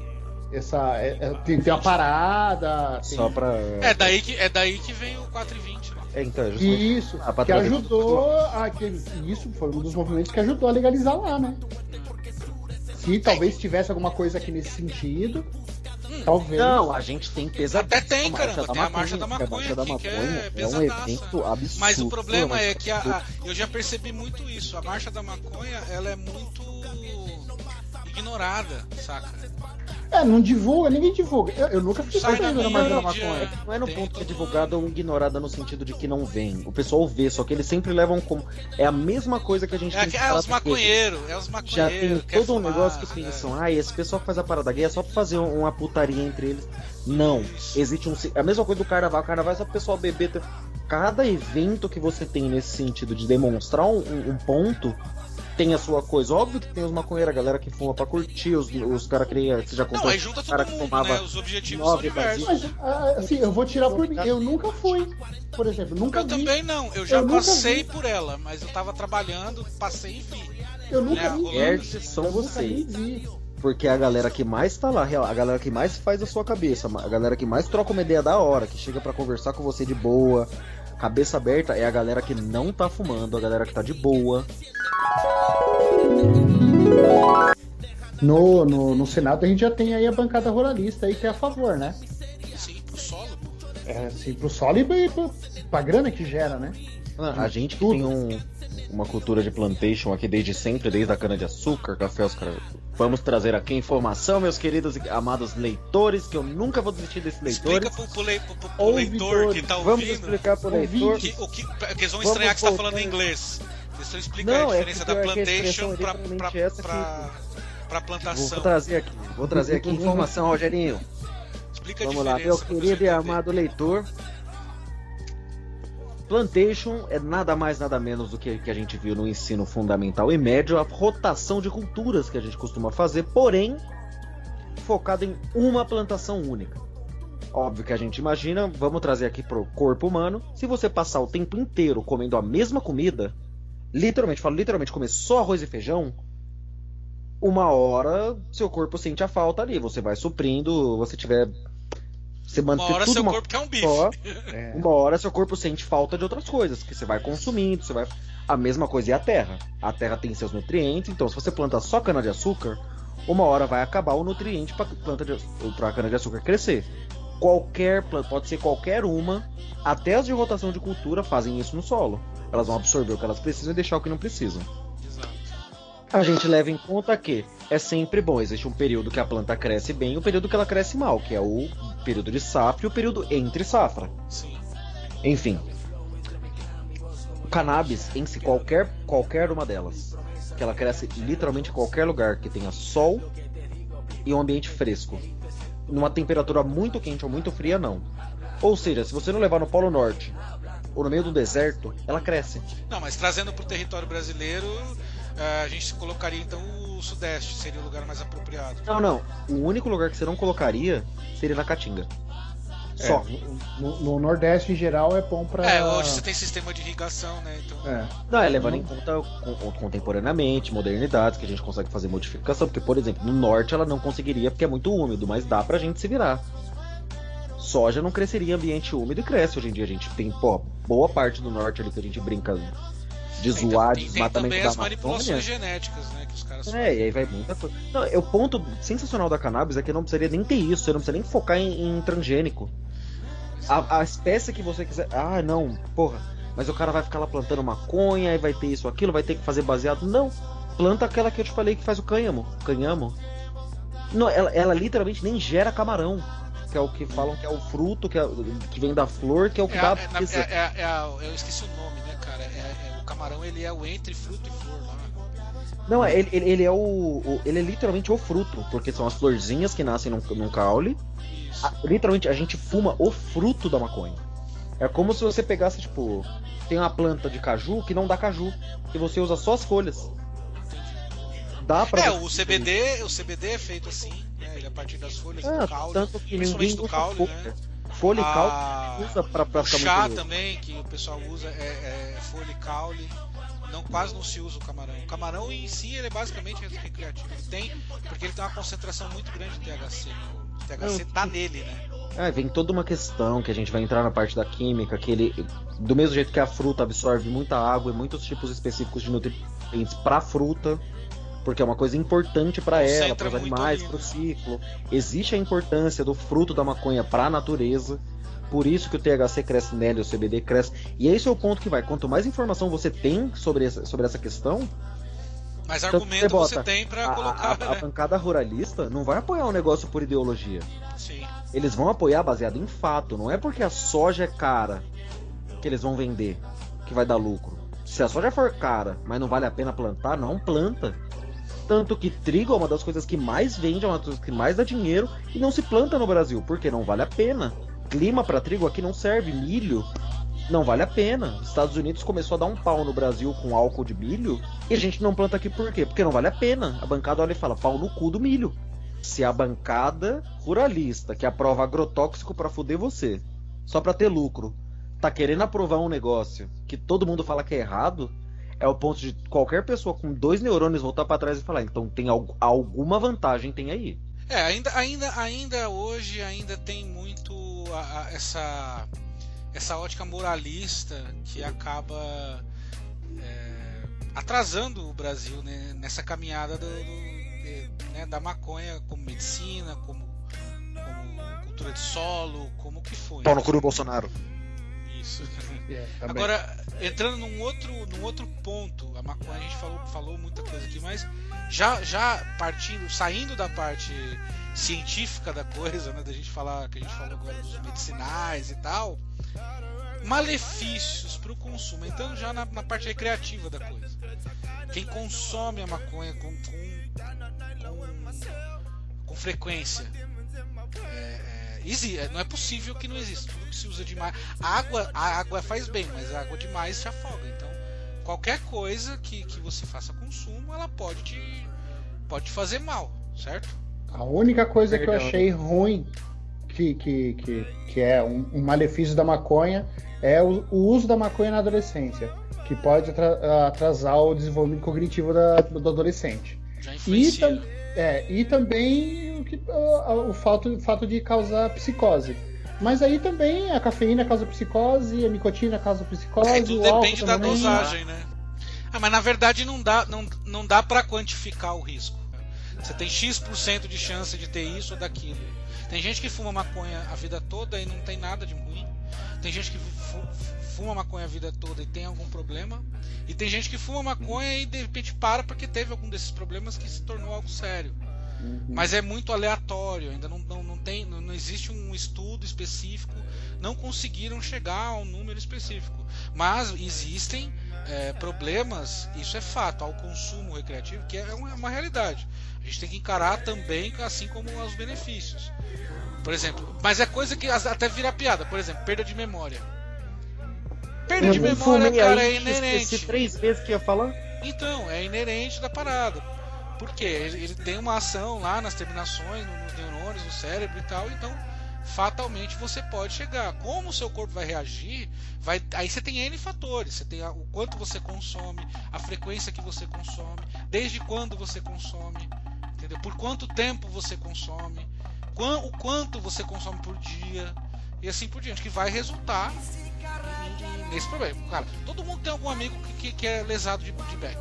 essa, é- é- tem, tem a parada. tem- Só pra. É daí que, é daí que vem o 420, né? É, então, é justamente- Isso, Ah, que ajudou. A, que, isso foi um dos movimentos que ajudou a legalizar lá, né? Se talvez tivesse alguma coisa aqui nesse sentido, talvez. Não, a gente tem pesadelo. Até tem, caramba, tem a Marcha da Maconha A Marcha da que é Maconha é, um evento absurdo. Mas o problema é que a- a- eu já percebi muito isso. A marcha da maconha, ela é muito ignorada, saca? É, não divulga, ninguém divulga. Eu, eu nunca fiquei sabendo na da. Maconha. Não é no Tem ponto que é divulgada ou ignorada no sentido de que não vem. O pessoal vê, só que eles sempre levam como. É a mesma coisa que a gente É, tem é falar os maconheiros, é os Já maconheiros. tem quer todo um fumar, negócio que é. pensam, ah, esse pessoal que faz a parada gay é só pra fazer um- uma putaria entre eles. Não. Isso. Existe um. É a mesma coisa do carnaval. O carnaval é só pro pessoal beber. Cada evento que você tem nesse sentido de demonstrar um, um ponto tem a sua coisa. Óbvio que tem os maconheiros, a galera que fuma pra curtir, os, os caras que nem- você já contou. Não, aí junta todo que mundo, fumava né? Os objetivos são nove diversos. Mas, ah, assim, eu vou tirar por mim. Eu nunca fui, por exemplo. Nunca Eu vi. também não, eu já Eu passei vi. por ela, mas eu tava trabalhando, passei e vi. Eu nunca É, rolando. vi. Nerds são vocês. Porque a galera que mais tá lá, real, a galera que mais faz a sua cabeça, a galera que mais troca uma ideia da hora, que chega pra conversar com você de boa, cabeça aberta, é a galera que não tá fumando, a galera que tá de boa. No, no, no Senado a gente já tem aí a bancada ruralista aí que é a favor, né? Sim, pro solo. É, assim, pro solo e pra, pra, pra grana que gera, né? Ah, A gente tem um- uma cultura de plantation aqui desde sempre, desde a cana-de-açúcar, café, os caras. Vamos trazer aqui informação, meus queridos e amados leitores, que eu nunca vou desistir desses Explica leitores. pro, pro, pro- pro- leitor que tá Vamos ouvindo explicar pro leitor. que, o que, que eles vão Vamos estranhar que você tá falando em inglês. Estão explicando Não, a é diferença da porque a plantation é pra, pra, essa pra, pra Vou plantação. trazer aqui, vou trazer aqui informação, Rogerinho. Explica a Vamos lá, meu querido e amado leitor. Plantation é nada mais nada menos do que que a gente viu no ensino fundamental e médio, a rotação de culturas que a gente costuma fazer, porém focado em uma plantação única. Óbvio que a gente imagina, vamos trazer aqui pro corpo humano, se você passar o tempo inteiro comendo a mesma comida, literalmente, falo literalmente comer só arroz e feijão, uma hora seu corpo sente a falta ali, você vai suprindo, você tiver você Uma manter hora tudo seu uma corpo quer um bife. só, É. uma hora seu corpo sente falta de outras coisas, que você vai consumindo, você vai. A mesma coisa é a terra. A terra tem seus nutrientes, então se você planta só cana-de-açúcar, uma hora vai acabar o nutriente para planta de pra cana-de-açúcar crescer. Qualquer planta, pode ser qualquer uma, até as de rotação de cultura fazem isso no solo. Elas vão absorver o que elas precisam e deixar o que não precisam. A gente leva em conta que é sempre bom, existe um período que a planta cresce bem e um período que ela cresce mal, que é o período de safra e o período entre safra. Sim. Enfim. O cannabis em si, qualquer, qualquer uma delas, que ela cresce literalmente em qualquer lugar que tenha sol e um ambiente fresco. Numa temperatura muito quente ou muito fria, não. Ou seja, se você não levar no Polo Norte ou no meio do deserto, ela cresce. Não, mas trazendo pro território brasileiro, a gente colocaria então o Sudeste, seria o lugar mais apropriado. Não, não. O único lugar que você não colocaria seria na Caatinga. Só. É, no, no Nordeste em geral é bom pra. É, hoje você tem sistema de irrigação, né? Então. É. Não, é levando em conta con- contemporaneamente, modernidades, que a gente consegue fazer modificação, porque, por exemplo, no norte ela não conseguiria porque é muito úmido, mas dá pra gente se virar. Soja não cresceria em ambiente úmido e cresce hoje em dia. A gente tem, pô, boa parte do norte ali que a gente brinca de Tem- zoar, tem, tem desmatamento também da as manipulações genéticas, né? Que os caras É, e aí vai muita coisa. Não, o ponto sensacional da cannabis é que não precisaria nem ter isso, você não precisa nem focar em, em transgênico. A, a espécie que você quiser. Ah, não, porra. Mas o cara vai ficar lá plantando maconha e vai ter isso, aquilo, vai ter que fazer baseado. Não. Planta aquela que eu te falei que faz o cânhamo. Canhamo. Não, ela, ela literalmente nem gera camarão. Que é o que falam que é o fruto que, é- que vem da flor, que é o que É, dá. é, é- é- é eu esqueci o nome, camarão ele é o entre fruto e flor lá. Não, ele, ele, ele é o, o- Ele é literalmente o fruto, porque são as florzinhas que nascem num, num caule. A- literalmente a gente fuma o fruto da maconha. É como se você pegasse, tipo, tem uma planta de caju que não dá caju. E você usa só as folhas. Dá pra. É, o CBD, o CBD é feito assim, né? Ele é a partir das folhas Ah, do caule. tanto que principalmente do caule, né? Folha e caule Ah, usa pra, pra o chá também, que o pessoal usa, é, é folha e caule. Não, quase não se usa o camarão. O camarão em si ele é basicamente recreativo. Ele tem, porque ele tem uma concentração muito grande de THC. né? O THC tá nele, né? Ah, vem toda uma questão que a gente vai entrar na parte da química, que ele, do mesmo jeito que a fruta absorve muita água e muitos tipos específicos de nutrientes pra fruta, porque é uma coisa importante pra ela, para os animais, ali, pro né? ciclo. Existe a importância do fruto da maconha pra natureza. Por isso que o THC cresce nela e o CBD cresce. E esse é o ponto que vai. Quanto mais informação você tem sobre essa, sobre essa questão, Mas Tanto argumento você você tem pra a, colocar, a- a né? bancada ruralista não vai apoiar um negócio por ideologia. Sim. Eles vão apoiar baseado em fato. Não é porque a soja é cara que eles vão vender, que vai dar lucro. Se a soja for cara, mas não vale a pena plantar, não planta. Tanto que trigo é uma das coisas que mais vende, é uma das coisas que mais dá dinheiro e não se planta no Brasil, porque não vale a pena. Clima para trigo aqui não serve, milho não vale a pena. Estados Unidos começou a dar um pau no Brasil com álcool de milho e a gente não planta aqui por quê? Porque não vale a pena. A bancada olha e fala pau no cu do milho. Se a bancada ruralista que aprova agrotóxico pra fuder você, só pra ter lucro, tá querendo aprovar um negócio que todo mundo fala que é errado, é o ponto de qualquer pessoa com dois neurônios voltar pra trás e falar, então tem al- alguma vantagem tem aí. É, ainda, ainda, ainda hoje ainda tem muito a- a- essa essa ótica moralista que acaba é, atrasando o Brasil né, nessa caminhada do, do- de- né, da maconha como medicina, como, como cultura de solo, como o que foi. Pau no cu do Bolsonaro. Isso. É. Agora, entrando num outro, num outro ponto, a maconha a gente falou, falou muita coisa aqui, mas já, já partindo, saindo da parte científica da coisa, né, da gente falar, que a gente falou agora dos medicinais e tal, malefícios para o consumo, entrando já na, na parte recreativa da coisa. Quem consome a maconha com, com, com, com frequência, é, é, não é possível que não exista. Tudo que se usa demais. A água, a água faz bem, mas a água demais te afoga. Então, qualquer coisa que, que você faça consumo, ela pode te, pode te fazer mal, certo? A única coisa que eu achei ruim, que, que, que, que é um, um malefício da maconha, é o, o uso da maconha na adolescência, que pode atra- atrasar o desenvolvimento cognitivo da- do adolescente. Já E, influencia. tam- é, e também o, que, o, o fato, o fato de causar psicose. Mas aí também a cafeína causa psicose, a nicotina causa psicose, É, tudo depende da também. dosagem, né? Ah, mas na verdade não dá, não, não dá para quantificar o risco. Você tem X% de chance de ter isso ou daquilo. Tem gente que fuma maconha a vida toda e não tem nada de ruim. Tem gente que fuma maconha a vida toda e tem algum problema. E tem gente que fuma maconha e de repente para porque teve algum desses problemas que se tornou algo sério. Uhum. Mas é muito aleatório, ainda não, não, não tem, não, não existe um estudo específico, não conseguiram chegar a um número específico. Mas existem é, problemas, isso é fato, ao consumo recreativo, que é uma, uma realidade. A gente tem que encarar também, assim como os benefícios. Por exemplo, mas é coisa que até vira piada, por exemplo, perda de memória. Perda de memória, cara, aí, é inerente. Esqueci três vezes que ia falar. Então, é inerente da parada. Por quê? Ele, ele tem uma ação lá nas terminações, no- nos neurônios, no cérebro e tal, então fatalmente você pode chegar. Como o seu corpo vai reagir, vai, aí você tem N fatores. Você tem a- o quanto você consome, a frequência que você consome, desde quando você consome, entendeu? Por quanto tempo você consome, o quanto você consome por dia e assim por diante, que vai resultar nesse problema. Cara, todo mundo tem algum amigo que, que, que é lesado de, de back.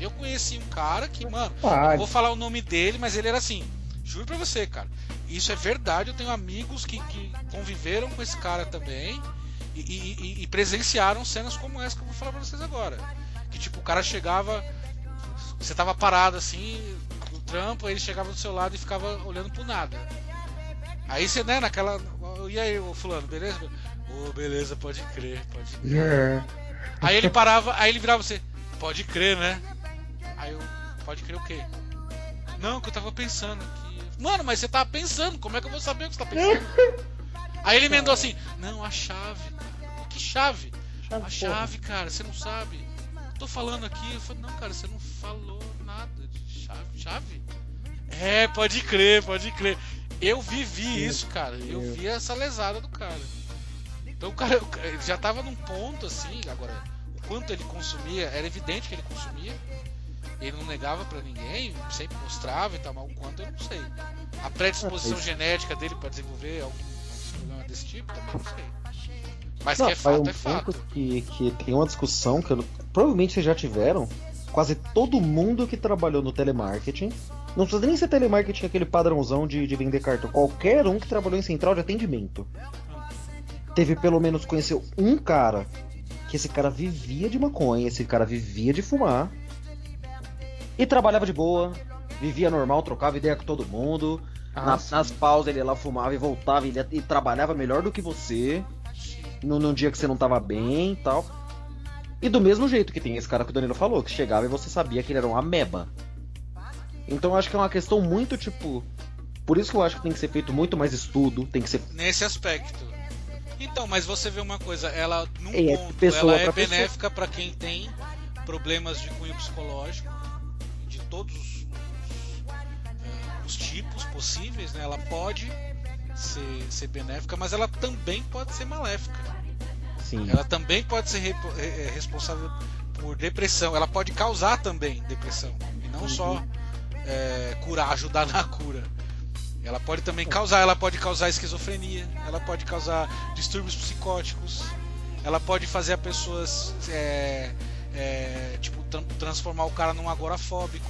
Eu conheci um cara que, mano, não vou falar o nome dele, mas ele era assim. Juro pra você, cara. Isso é verdade. Eu tenho amigos que, que conviveram com esse cara também e, e- e- e presenciaram cenas como essa que eu vou falar pra vocês agora. Que tipo, o cara chegava. Você tava parado assim, no trampo, aí ele chegava do seu lado e ficava olhando pro nada. Aí você, né, naquela. E aí, ô fulano, beleza? Ô, beleza, pode crer, pode crer. é. Aí ele parava, aí ele virava você, pode crer, né? Aí eu, pode crer o quê? Não, que eu tava pensando aqui. Mano, mas você tava pensando, como é que eu vou saber o que você tá pensando? Aí ele emendou assim, não, a chave, cara. Que chave? Chave, A chave, cara, você não sabe. Tô falando aqui, eu falei, não, cara, você não falou nada de chave. Chave? É, pode crer, pode crer. Eu vivi isso, cara. Eu vi essa lesada do cara. Então o cara, já tava num ponto assim, agora, o quanto ele consumia, era evidente que ele consumia. Ele não negava pra ninguém, sempre mostrava e tal, mas o quanto eu não sei. A predisposição isso- genética dele pra desenvolver algum, problema desse tipo, também não sei. Mas Não, que é fato, um é fato. que, que tem uma discussão que eu provavelmente vocês já tiveram. Quase todo mundo que trabalhou no telemarketing. Não precisa nem ser telemarketing aquele padrãozão de, de vender cartão. Qualquer um que trabalhou em central de atendimento. Teve pelo menos conheceu um cara que esse cara vivia de maconha, esse cara vivia de fumar. E trabalhava de boa, vivia normal, trocava ideia com todo mundo. Ah, nas, nas pausas ele ia lá fumava e voltava ele e trabalhava melhor do que você. No, num dia que você não tava bem e tal. E do mesmo jeito que tem esse cara que o Danilo falou, que chegava e você sabia que ele era um ameba. Então acho que é uma questão muito tipo. Por isso que eu acho que tem que ser feito muito mais estudo, tem que ser. Nesse aspecto. Então, mas você vê uma coisa, ela num É, ponto, ela é benéfica para quem tem problemas de cunho psicológico, de todos os, eh, os tipos possíveis, né? Ela pode ser, ser benéfica, mas ela também pode ser maléfica. Sim. Ela também pode ser eh, eh, responsável por por depressão. Ela pode causar também depressão. E não só é, curar, ajudar na cura. Ela pode também causar, ela pode causar esquizofrenia, ela pode causar distúrbios psicóticos, ela pode fazer a pessoa é, é, tipo, tra- transformar o cara num agorafóbico.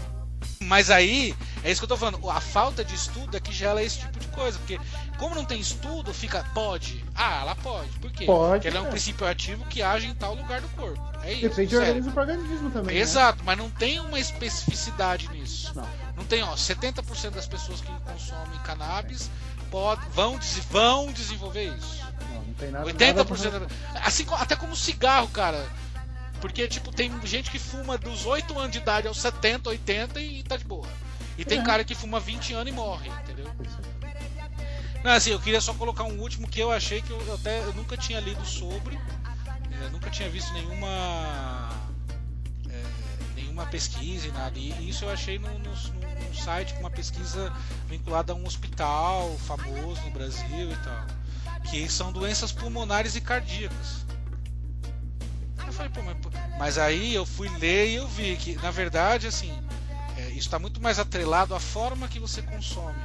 Mas aí, é isso que eu tô falando, a falta de estudo é que gera esse tipo de coisa, porque como não tem estudo, fica pode. Ah, ela pode. Por quê? Pode, Porque ela é um é. princípio ativo que age em tal lugar do corpo. É isso. Depende de organismo para organismo também. né? Exato, mas não tem uma especificidade nisso. Não. Não tem, ó, 70% das pessoas que consomem cannabis pod- vão, vão desenvolver isso. Não, não tem nada. 80%. nada da- Assim, até como cigarro, cara. Porque, tipo, tem gente que fuma dos 8 anos de idade aos 70, 80 e tá de boa. E tem É. cara que fuma 20 anos e morre, entendeu? Não, assim, eu queria só colocar um último que eu achei que eu eu até eu nunca tinha lido sobre. eh, nunca tinha visto nenhuma. Nenhuma pesquisa e nada. E isso eu achei no, no, no- num site com uma pesquisa vinculada a um hospital famoso no Brasil e tal. Que são doenças pulmonares e cardíacas. Eu falei, pô, mas, mas aí eu fui ler e eu vi que, na verdade, assim, é, isso está muito mais atrelado à forma que você consome.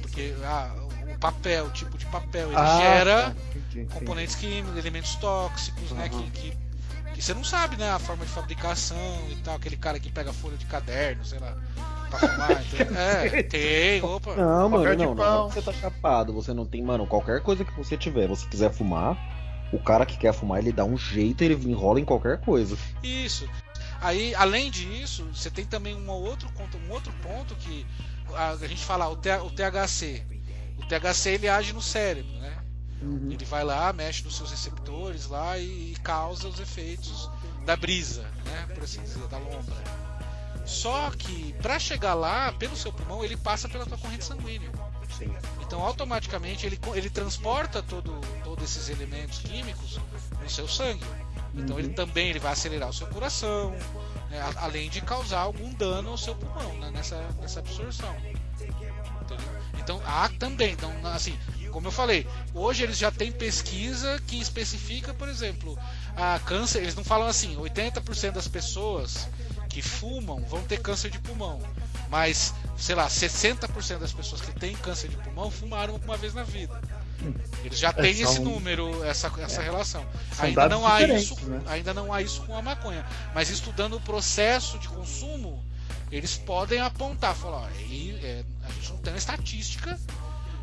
Porque ah, o papel, o tipo de papel, ele Ah, gera tá. Entendi, entendi. componentes químicos, elementos tóxicos, né? Aham. Que, que, que você não sabe, né? A forma de fabricação e tal. Aquele cara que pega folha de caderno, sei lá, pra fumar. entendeu? é, tem, opa. Não, mano, não, não. pão. Você tá chapado, você não tem, mano, qualquer coisa que você tiver, você quiser fumar, o cara que quer fumar, ele dá um jeito, ele enrola em qualquer coisa. Isso. Aí, além disso, você tem também um outro, ponto- um outro ponto que a, a gente fala, o, T- o THC. O THC ele age no cérebro, né? Uhum. Ele vai lá, mexe nos seus receptores lá e, e causa os efeitos da brisa, né? Por assim dizer, da lombra. Só que para chegar lá, pelo seu pulmão, ele passa pela tua corrente sanguínea. Sim. Então, automaticamente, ele, ele transporta todo, todos esses elementos químicos no seu sangue. Então, ele também ele vai acelerar o seu coração, né, além de causar algum dano ao seu pulmão né, nessa, nessa absorção. Entendeu? Então, há também, então, assim, como eu falei, hoje eles já têm pesquisa que especifica, por exemplo, a câncer. Eles não falam assim, 80% das pessoas que fumam vão ter câncer de pulmão. Mas, sei lá, 60% das pessoas que têm câncer de pulmão fumaram uma vez na vida. Eles já têm são- esse número, essa, essa relação. são Ainda não há isso, né? ainda não há isso com a maconha. Mas estudando o processo de consumo, eles podem apontar, falar, ó, e, é, a gente não tem uma estatística,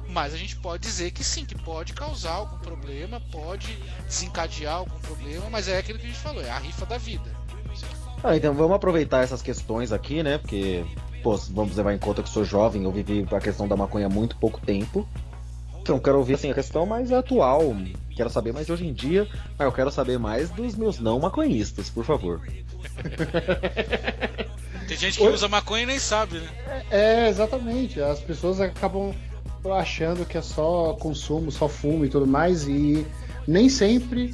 mas a gente pode dizer que sim, que pode causar algum problema, pode desencadear algum problema, mas é aquilo que a gente falou, é a rifa da vida. Ah, então vamos aproveitar essas questões aqui, né? Porque, pô, vamos levar em conta que sou jovem, eu vivi a questão da maconha há muito pouco tempo. Então quero ouvir assim, a questão mais atual. Quero saber mais de hoje em dia, mas eu quero saber mais dos meus não maconhistas, por favor. Tem gente que Oi? usa maconha e nem sabe, né? É, exatamente. As pessoas acabam achando que é só consumo, só fumo e tudo mais, e nem sempre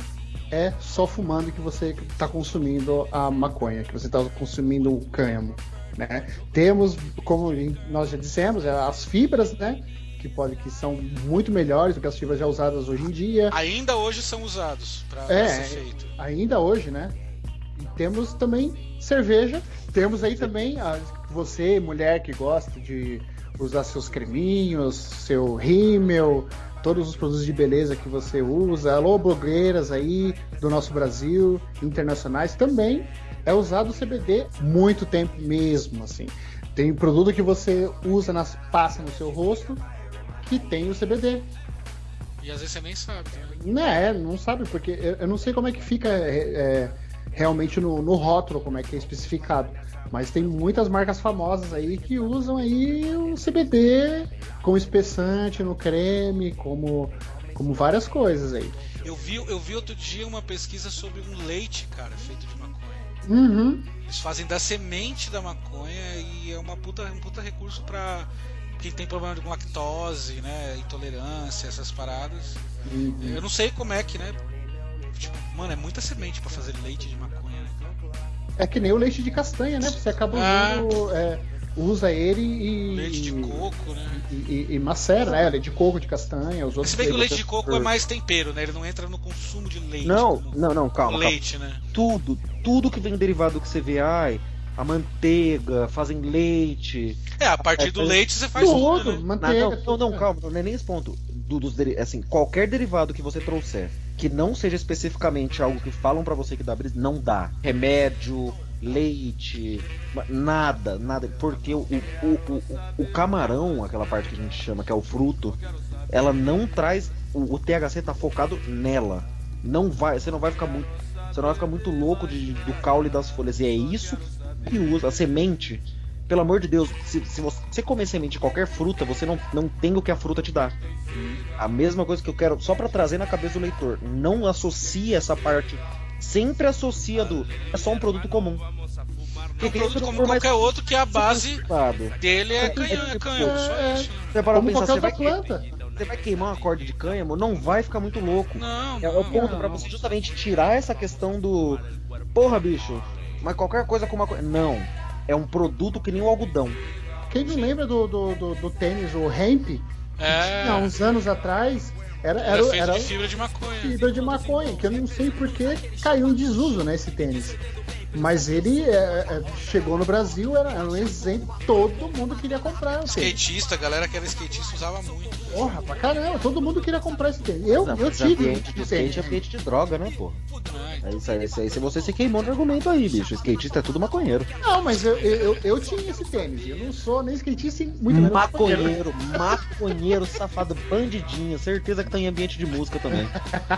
é só fumando que você está consumindo a maconha, que você está consumindo o cânhamo. Né? Temos, como nós já dissemos, as fibras, né? Que, pode, que são muito melhores do que as fibras já usadas hoje em dia. Ainda hoje são usados para É, esse efeito. ainda hoje, né? E temos também cerveja. Temos aí também a, você, mulher que gosta de usar seus creminhos, seu rímel, todos os produtos de beleza que você usa. Alô, blogueiras aí do nosso Brasil, internacionais, também é usado o CBD muito tempo mesmo, assim. Tem produto que você usa, nas, passa no seu rosto, que tem o CBD. E às vezes você nem sabe. Né? Né, não sabe, porque eu, eu não sei como é que fica é, é, realmente no, no rótulo, como é que é especificado. Mas tem muitas marcas famosas aí que usam aí o CBD como espessante no creme, como, como várias coisas aí. Eu vi, eu vi outro dia uma pesquisa sobre um leite, cara, feito de maconha. Uhum. Eles fazem da semente da maconha e é uma puta, um puta recurso pra quem tem problema com lactose, né? Intolerância, essas paradas. uhum. Eu não sei como é que, né? Tipo, mano, é muita semente pra fazer leite de maconha? É que nem o leite de castanha, né? Você acaba Ah. usando. é, usa ele e. Leite de coco, né? E, e, e macera, né? Leite de coco, de castanha, os outros. Se bem que o leite de coco é mais tempero, né? Ele não entra no consumo de leite. Não, como não, não, calma, calma. leite, né? Tudo, tudo que vem derivado que você vê, ai, a manteiga, fazem leite. É, a partir do leite você faz Tudo, tudo, né? Não, manteiga. não, não, tudo, não, calma, não é nem esse ponto. Do- dos assim, qualquer derivado que você trouxer que não seja especificamente algo que falam pra você que dá brisa, não dá. Remédio, leite, nada, nada. Porque o, o, o, o, o camarão, aquela parte que a gente chama que é o fruto, ela não traz. O, o THC tá focado nela. Não vai, você não vai ficar muito. Você não vai ficar muito louco de, do caule das folhas. E é isso que usa. A semente, pelo amor de Deus, se, se você comer semente de qualquer fruta, você não, não tem o que a fruta te dá. A mesma coisa que eu quero, só pra trazer na cabeça do leitor, não associa essa parte. Sempre associa do. É só um produto comum. É um produto como qualquer outro que a base dele é canhão, é canhão, É, para Como pensar, qualquer outra que- planta. você vai queimar uma corda de cânhamo, não vai ficar muito louco. Não, É o ponto pra você justamente tirar essa questão do. Porra, bicho, mas qualquer coisa com uma coisa. Não. É um produto que nem o algodão. Quem não lembra do, do, do, do tênis, o Hemp? É, Há uns anos atrás, era, era era, era de fibra de maconha. fibra de maconha, que eu não sei porque caiu em desuso, né, esse tênis. Mas ele é, é, chegou no Brasil, era, era um exemplo, todo mundo queria comprar o tênis. Skatista, a galera que era skatista usava muito. Porra, pra caramba, todo mundo queria comprar esse tênis. Eu, Não, eu tive ambiente de skate é ambiente de droga, né, pô? isso aí, aí. Se você se queimou no argumento aí, bicho. Skatista é tudo maconheiro. Não, mas eu, eu, eu, eu tinha esse tênis. Eu não sou nem skatista e muito menos Maconheiro, maconheiro, safado, bandidinho. Certeza que tá em ambiente de música também.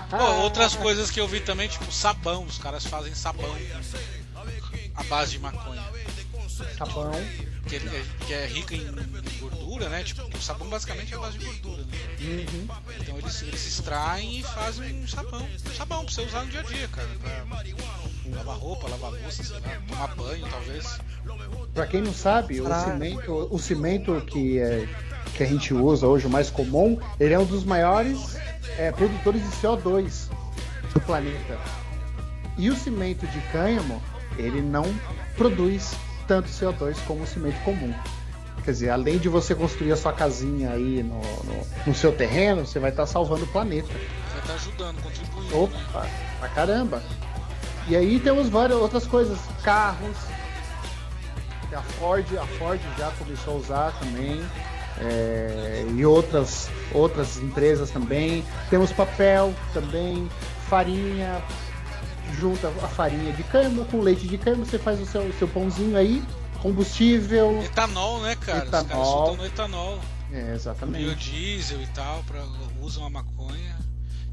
Pô, outras coisas que eu vi também, tipo sabão. Os caras fazem sabão à base de maconha. Sabão. Que é, que é rica em, em gordura, né? Tipo, o sabão basicamente é a base de gordura, né? Uhum. Então eles, eles extraem e fazem um sabão. Um sabão pra você usar no dia a dia, cara. Pra lavar roupa, lavar louça, sei lá, tomar banho, talvez. Pra quem não sabe, o cimento, o cimento que, é, que a gente usa hoje, o mais comum, ele é um dos maiores é, produtores de CO2 do planeta. E o cimento de cânhamo, ele não produz tanto CO2 como o cimento comum. Quer dizer, além de você construir a sua casinha aí no, no, no seu terreno, você vai estar salvando o planeta. Vai estar ajudando, contribuindo. né? Opa, pra caramba. E aí temos várias outras coisas, carros. A Ford, a Ford já começou a usar também. é, e outras, outras empresas também. Temos papel também, farinha. Junta a farinha de cânhamo com leite de cânhamo, você faz o seu, seu pãozinho aí, combustível. Etanol, né, cara? Os caras Etanol. soltam no etanol. É, exatamente. biodiesel e tal, pra, usam a maconha.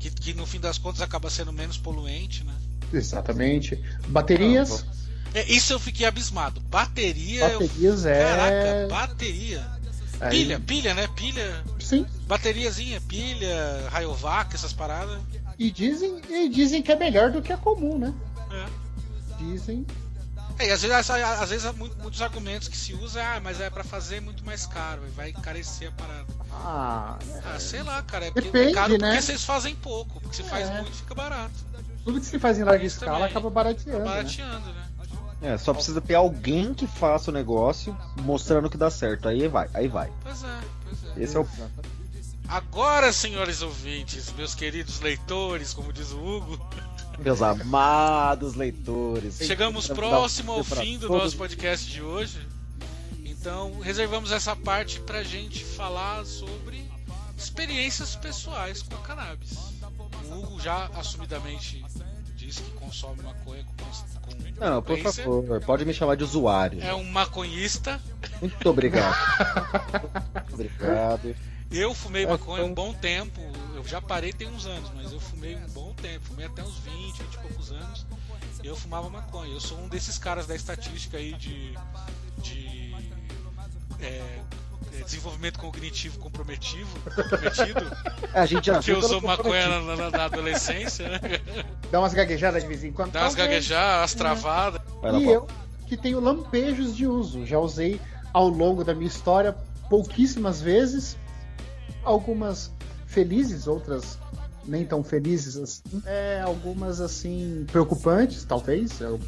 Que, que no fim das contas acaba sendo menos poluente, né? Exatamente. Baterias. É, isso eu fiquei abismado. Bateria. eu- Baterias é. Caraca, bateria. Aí- Pilha, pilha, né? Pilha. Sim. Bateriazinha, pilha, Rayovac, essas paradas. E dizem, e dizem que é melhor do que a comum, né? É. Dizem. É, e às vezes, às vezes muitos argumentos que se usa, ah, mas é pra fazer muito mais caro, e vai encarecer a parada. Ah, Ah, sei lá, cara, é porque Depende, é caro né? porque vocês fazem pouco, porque se faz É. muito fica barato. tudo que se faz em larga Isso escala também. acaba barateando. Tá né? barateando, né? É, só precisa ter alguém que faça o negócio mostrando que dá certo. Aí vai, aí vai. Pois é, pois é. Esse é o. Agora, senhores ouvintes, meus queridos leitores, como diz o Hugo, Meus amados leitores. chegamos um próximo ao fim do nosso podcast de hoje. Então, reservamos essa parte pra gente falar sobre experiências pessoais com a cannabis. O Hugo já assumidamente disse que consome maconha com, com Não, por favor, pode me chamar de usuário. É um maconhista. Muito obrigado. Muito obrigado. Eu fumei maconha um então- bom tempo. Eu já parei tem uns anos, mas eu fumei um bom tempo. Fumei até uns 20, 20 e poucos anos. E eu fumava maconha. Eu sou um desses caras da estatística aí de. de é, é, desenvolvimento cognitivo comprometido, a gente já que viu usou maconha na, na- na adolescência, né? Dá umas gaguejadas de vez em quando. Dá umas gaguejadas, umas travadas. Vai lá, E eu, que tenho lampejos de uso. Já usei ao longo da minha história pouquíssimas vezes. Algumas felizes, outras nem tão felizes assim. É, algumas assim preocupantes, talvez. Eu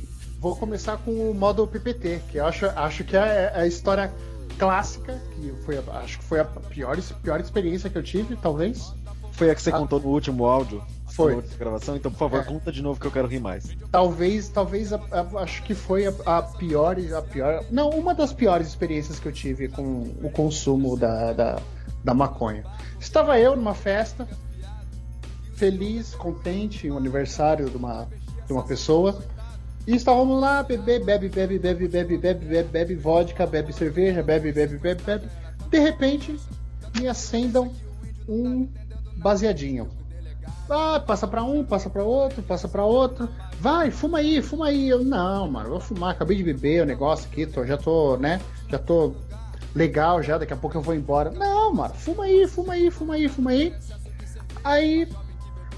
vou começar com o modo PPT, que eu acho, acho que é a história clássica, que foi, a- acho que foi a pior, pior experiência que eu tive, talvez. Foi a que você Ah. contou no último áudio? Foi. Gravação? Então, por favor, É. conta de novo que eu quero rir mais. Talvez, talvez a- a- acho que foi a, a pior, a pior, não, uma das piores experiências que eu tive com o consumo da, da, da maconha. Estava eu numa festa, feliz, contente, um aniversário de uma, de uma pessoa. E estávamos lá, bebê, bebe, bebe, bebe, bebe, bebe, bebe, bebe vodka, bebe cerveja, bebe, bebe, bebe, bebe. De repente, me acendam um baseadinho. Ah, passa para um, passa para outro, passa para outro. Vai, fuma aí, fuma aí. Eu não, mano, vou fumar, acabei de beber o negócio aqui, tô, já tô, né? Já tô legal já, daqui a pouco eu vou embora. Não, mano, fuma aí, fuma aí, fuma aí, fuma aí. Aí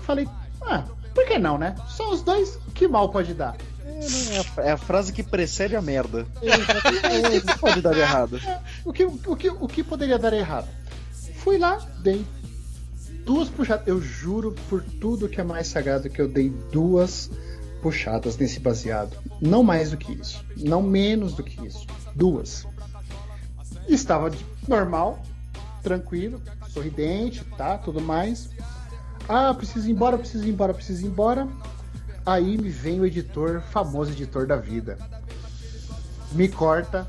falei, ah, por que não, né? Só os dois, que mal pode dar? É, a, é a frase que precede a merda. É, Não pode dar errado. O que, o, que, o que poderia dar errado? Fui lá, dei duas puxadas. Eu juro por tudo que é mais sagrado que eu dei duas puxadas nesse baseado. Não mais do que isso. Não menos do que isso. Duas. Estava de- normal, tranquilo, sorridente, tá? Tudo mais. Ah, preciso ir embora, preciso ir embora, preciso ir embora. Aí me vem o editor, famoso editor da vida. Me corta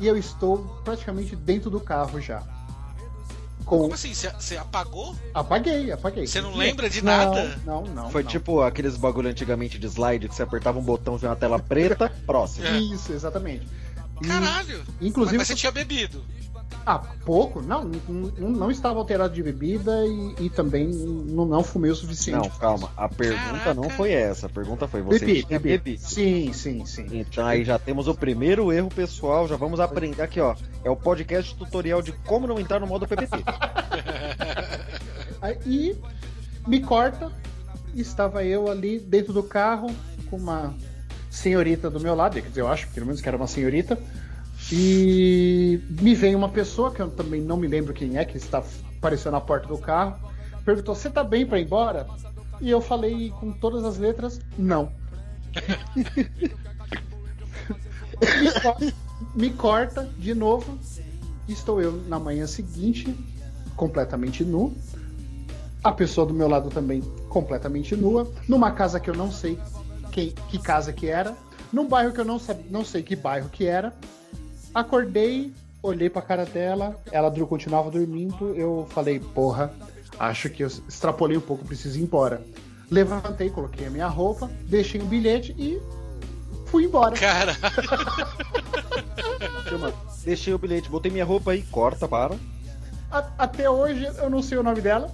e eu estou praticamente dentro do carro já. Com... Como assim? Você- apagou? Apaguei, apaguei. Você não lembra de Não, nada? Não, não. Foi não. tipo aqueles bagulho antigamente de slide que você apertava um botão e uma tela preta, próximo. É. Isso, exatamente. E, Caralho! inclusive, Mas você tinha bebido. ah, pouco? Não, não, não- estava alterado de bebida e, e também não, não fumei o suficiente. Não, calma. A pergunta Caraca. não foi essa. A pergunta foi: você Bebi, tinha bebi. bebido? Sim, sim, sim. Então aí já temos o primeiro erro pessoal, já vamos aprender aqui, ó. É o podcast tutorial de como não entrar no modo PPT. Aí me corta, estava eu ali dentro do carro com uma senhorita do meu lado, quer dizer, eu acho pelo menos que era uma senhorita, e me vem uma pessoa que eu também não me lembro quem é, que está aparecendo na porta do carro, perguntou: Você tá bem para ir embora? E eu falei com todas as letras: Não. me, co- me corta de novo. Estou eu na manhã seguinte, completamente nu. A pessoa do meu lado também completamente nua. Numa casa que eu não sei quem, que casa que era. Num bairro que eu não, sab- não sei que bairro que era. Acordei, olhei pra cara dela. Ela continuava dormindo. Eu falei, porra, acho que eu extrapolei um pouco, preciso ir embora. Levantei, coloquei a minha roupa, deixei um bilhete e fui embora. Cara, Deixei o bilhete, botei minha roupa aí, corta, para. A- até hoje eu não sei o nome dela.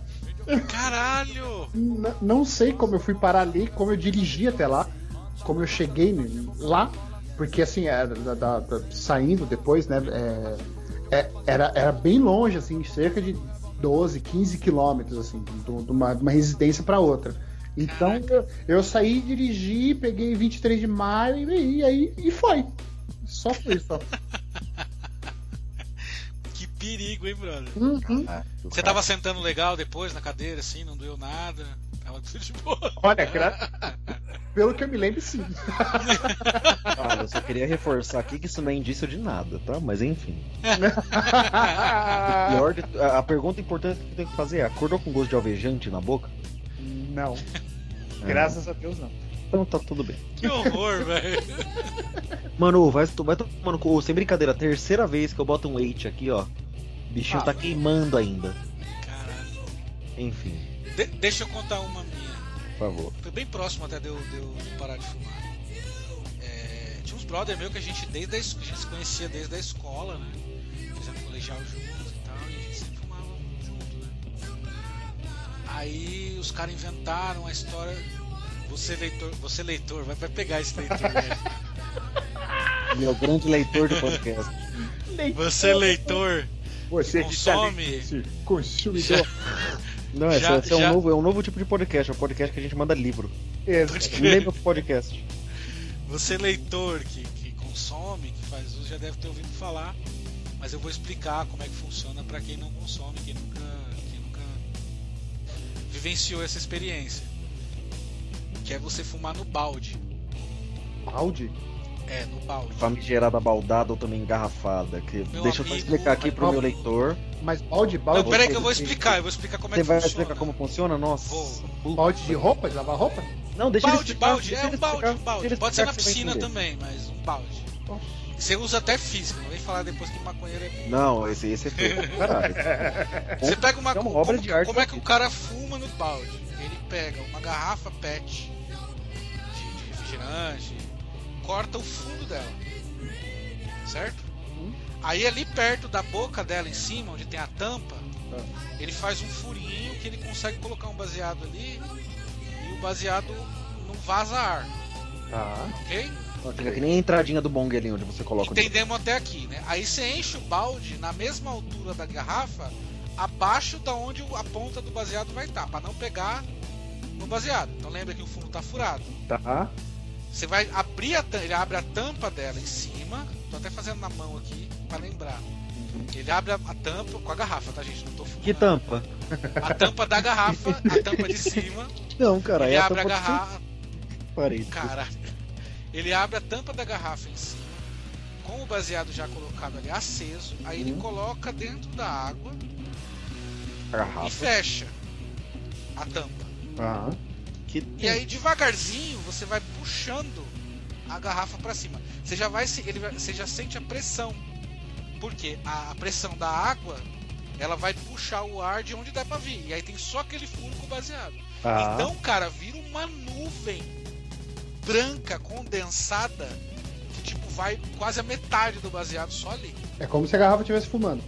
Caralho! N- não sei como eu fui parar ali, como eu dirigi até lá, como eu cheguei lá, porque assim, era da- da- da- saindo depois, né? é, é, era, era bem longe, assim, cerca de 12, 15 quilômetros, assim, de uma, de uma residência para outra. Então eu, eu saí, dirigi, peguei 23 de maio e, e aí e foi. Só foi só. Que perigo, hein, brother? Uhum. Você tava sentando legal depois na cadeira, assim, não doeu nada. Tava tudo de boa. Olha, gra- pelo que eu me lembro, sim. Ah, eu só queria reforçar aqui que isso não é indício de nada, tá? Mas enfim. Pior de- a, a pergunta importante que eu tenho que fazer é: acordou com gosto de alvejante na boca? Não. Graças a Deus, não. Então tá tudo bem. Que horror, velho. Mano, vai, vai tomando cu, sem brincadeira, terceira vez que eu boto um eight aqui, ó. O bichinho Ah. tá queimando ainda. Caralho. Enfim, De- deixa eu contar uma minha. por favor. Foi bem próximo até de eu, de eu parar de fumar. É, tinha uns brother meu que a gente desde a, a gente se conhecia desde a escola, né? Fizemos colegial juntos e tal, e a gente sempre fumava junto, né? Aí os caras inventaram a história. Você leitor, você leitor, vai, vai pegar esse leitor, velho. Meu grande leitor do podcast. Você leitor, Você consome. esse consumidor. Não, esse, Já- esse é, um já- novo, é um novo tipo de podcast, é um podcast que a gente manda livro. Exato. Lembra o podcast. Você leitor que, que consome, que faz uso, já deve ter ouvido falar. Mas eu vou explicar como é que funciona para quem não consome, quem nunca, quem nunca vivenciou essa experiência. Que é você fumar no balde. Balde? É, no balde. Famigerada baldada ou também engarrafada. Que... Meu Deixa eu só amigo, explicar aqui pro qual- meu leitor. Mas balde, balde. Não, peraí que eu vou explicar, eu vou explicar como é Você que vai funciona. explicar como funciona? Nossa. Vou. Balde de roupa, de lavar roupa? Não, deixa ele Balde, explicar, balde, é um balde, explicar, um balde. Pode ser na você vai piscina entender. também, mas um balde. Você usa até física, não vem falar depois que maconheiro é. Não, esse, esse é feio. pra Caralho. Você pega uma, É uma como, obra de arte. Como é que o cara fuma no balde? Ele pega uma garrafa PET de, de refrigerante, corta o fundo dela, certo? Uhum. Aí ali perto da boca dela, em cima, onde tem a tampa, Ah. ele faz um furinho que ele consegue colocar um baseado ali e o baseado não vaza ar, Tá. ok? Fica que nem a entradinha do bong ali onde você coloca o Entendemos até aqui, né? Aí você enche o balde na mesma altura da garrafa, abaixo da onde a ponta do baseado vai estar, para não pegar no baseado. Então lembra que o fundo tá furado. Tá. Você vai abrir a tampa, ele abre a tampa dela em cima. Tô até fazendo na mão aqui para lembrar. Ele abre a, a tampa com a garrafa, tá gente? Não tô fumando. Que tampa? A tampa da garrafa, a tampa de cima. Não, cara, ele é abre a tampa do garrafa. Parede. Caralho. Ele abre a tampa da garrafa em cima, com o baseado já colocado ali aceso, aí ele Uhum. coloca dentro da água e Garrafa. fecha a tampa. Tá. Que E aí devagarzinho você vai puxando a garrafa para cima. Você já vai, se- ele você já sente a pressão. Porque a, a pressão da água, ela vai puxar o ar de onde der pra vir. E aí tem só aquele furo com o baseado. Tá. Então, cara, vira uma nuvem branca condensada que tipo vai quase a metade do baseado só ali. É como se a garrafa estivesse fumando.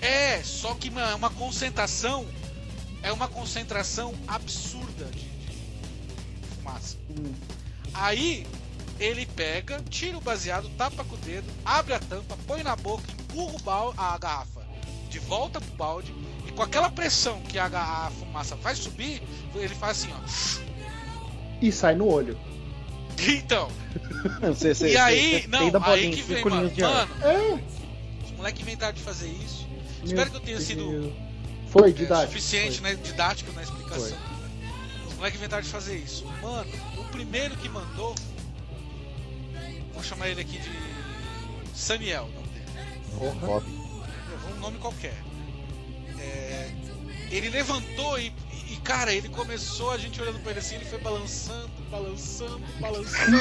É, só que é uma concentração é uma concentração absurda de fumaça. Aí ele pega, tira o baseado, tapa com o dedo, abre a tampa, põe na boca, empurra a garrafa de volta pro balde e com aquela pressão que a, a fumaça vai subir, ele faz assim, ó. E sai no olho. Então, e aí, não, aí que vem, mano. Mano, É. os moleques inventaram de fazer isso. Meu Espero que eu tenha sido Foi é, didático. suficiente, foi. né, didático na explicação. Os moleques inventaram de fazer isso. Mano, o primeiro que mandou, vou chamar ele aqui de Saniel, o nome dele. Porra. Vou um nome qualquer. É, ele levantou e, e, cara, ele começou, a gente olhando pra ele assim, ele foi balançando, balançando, balançando.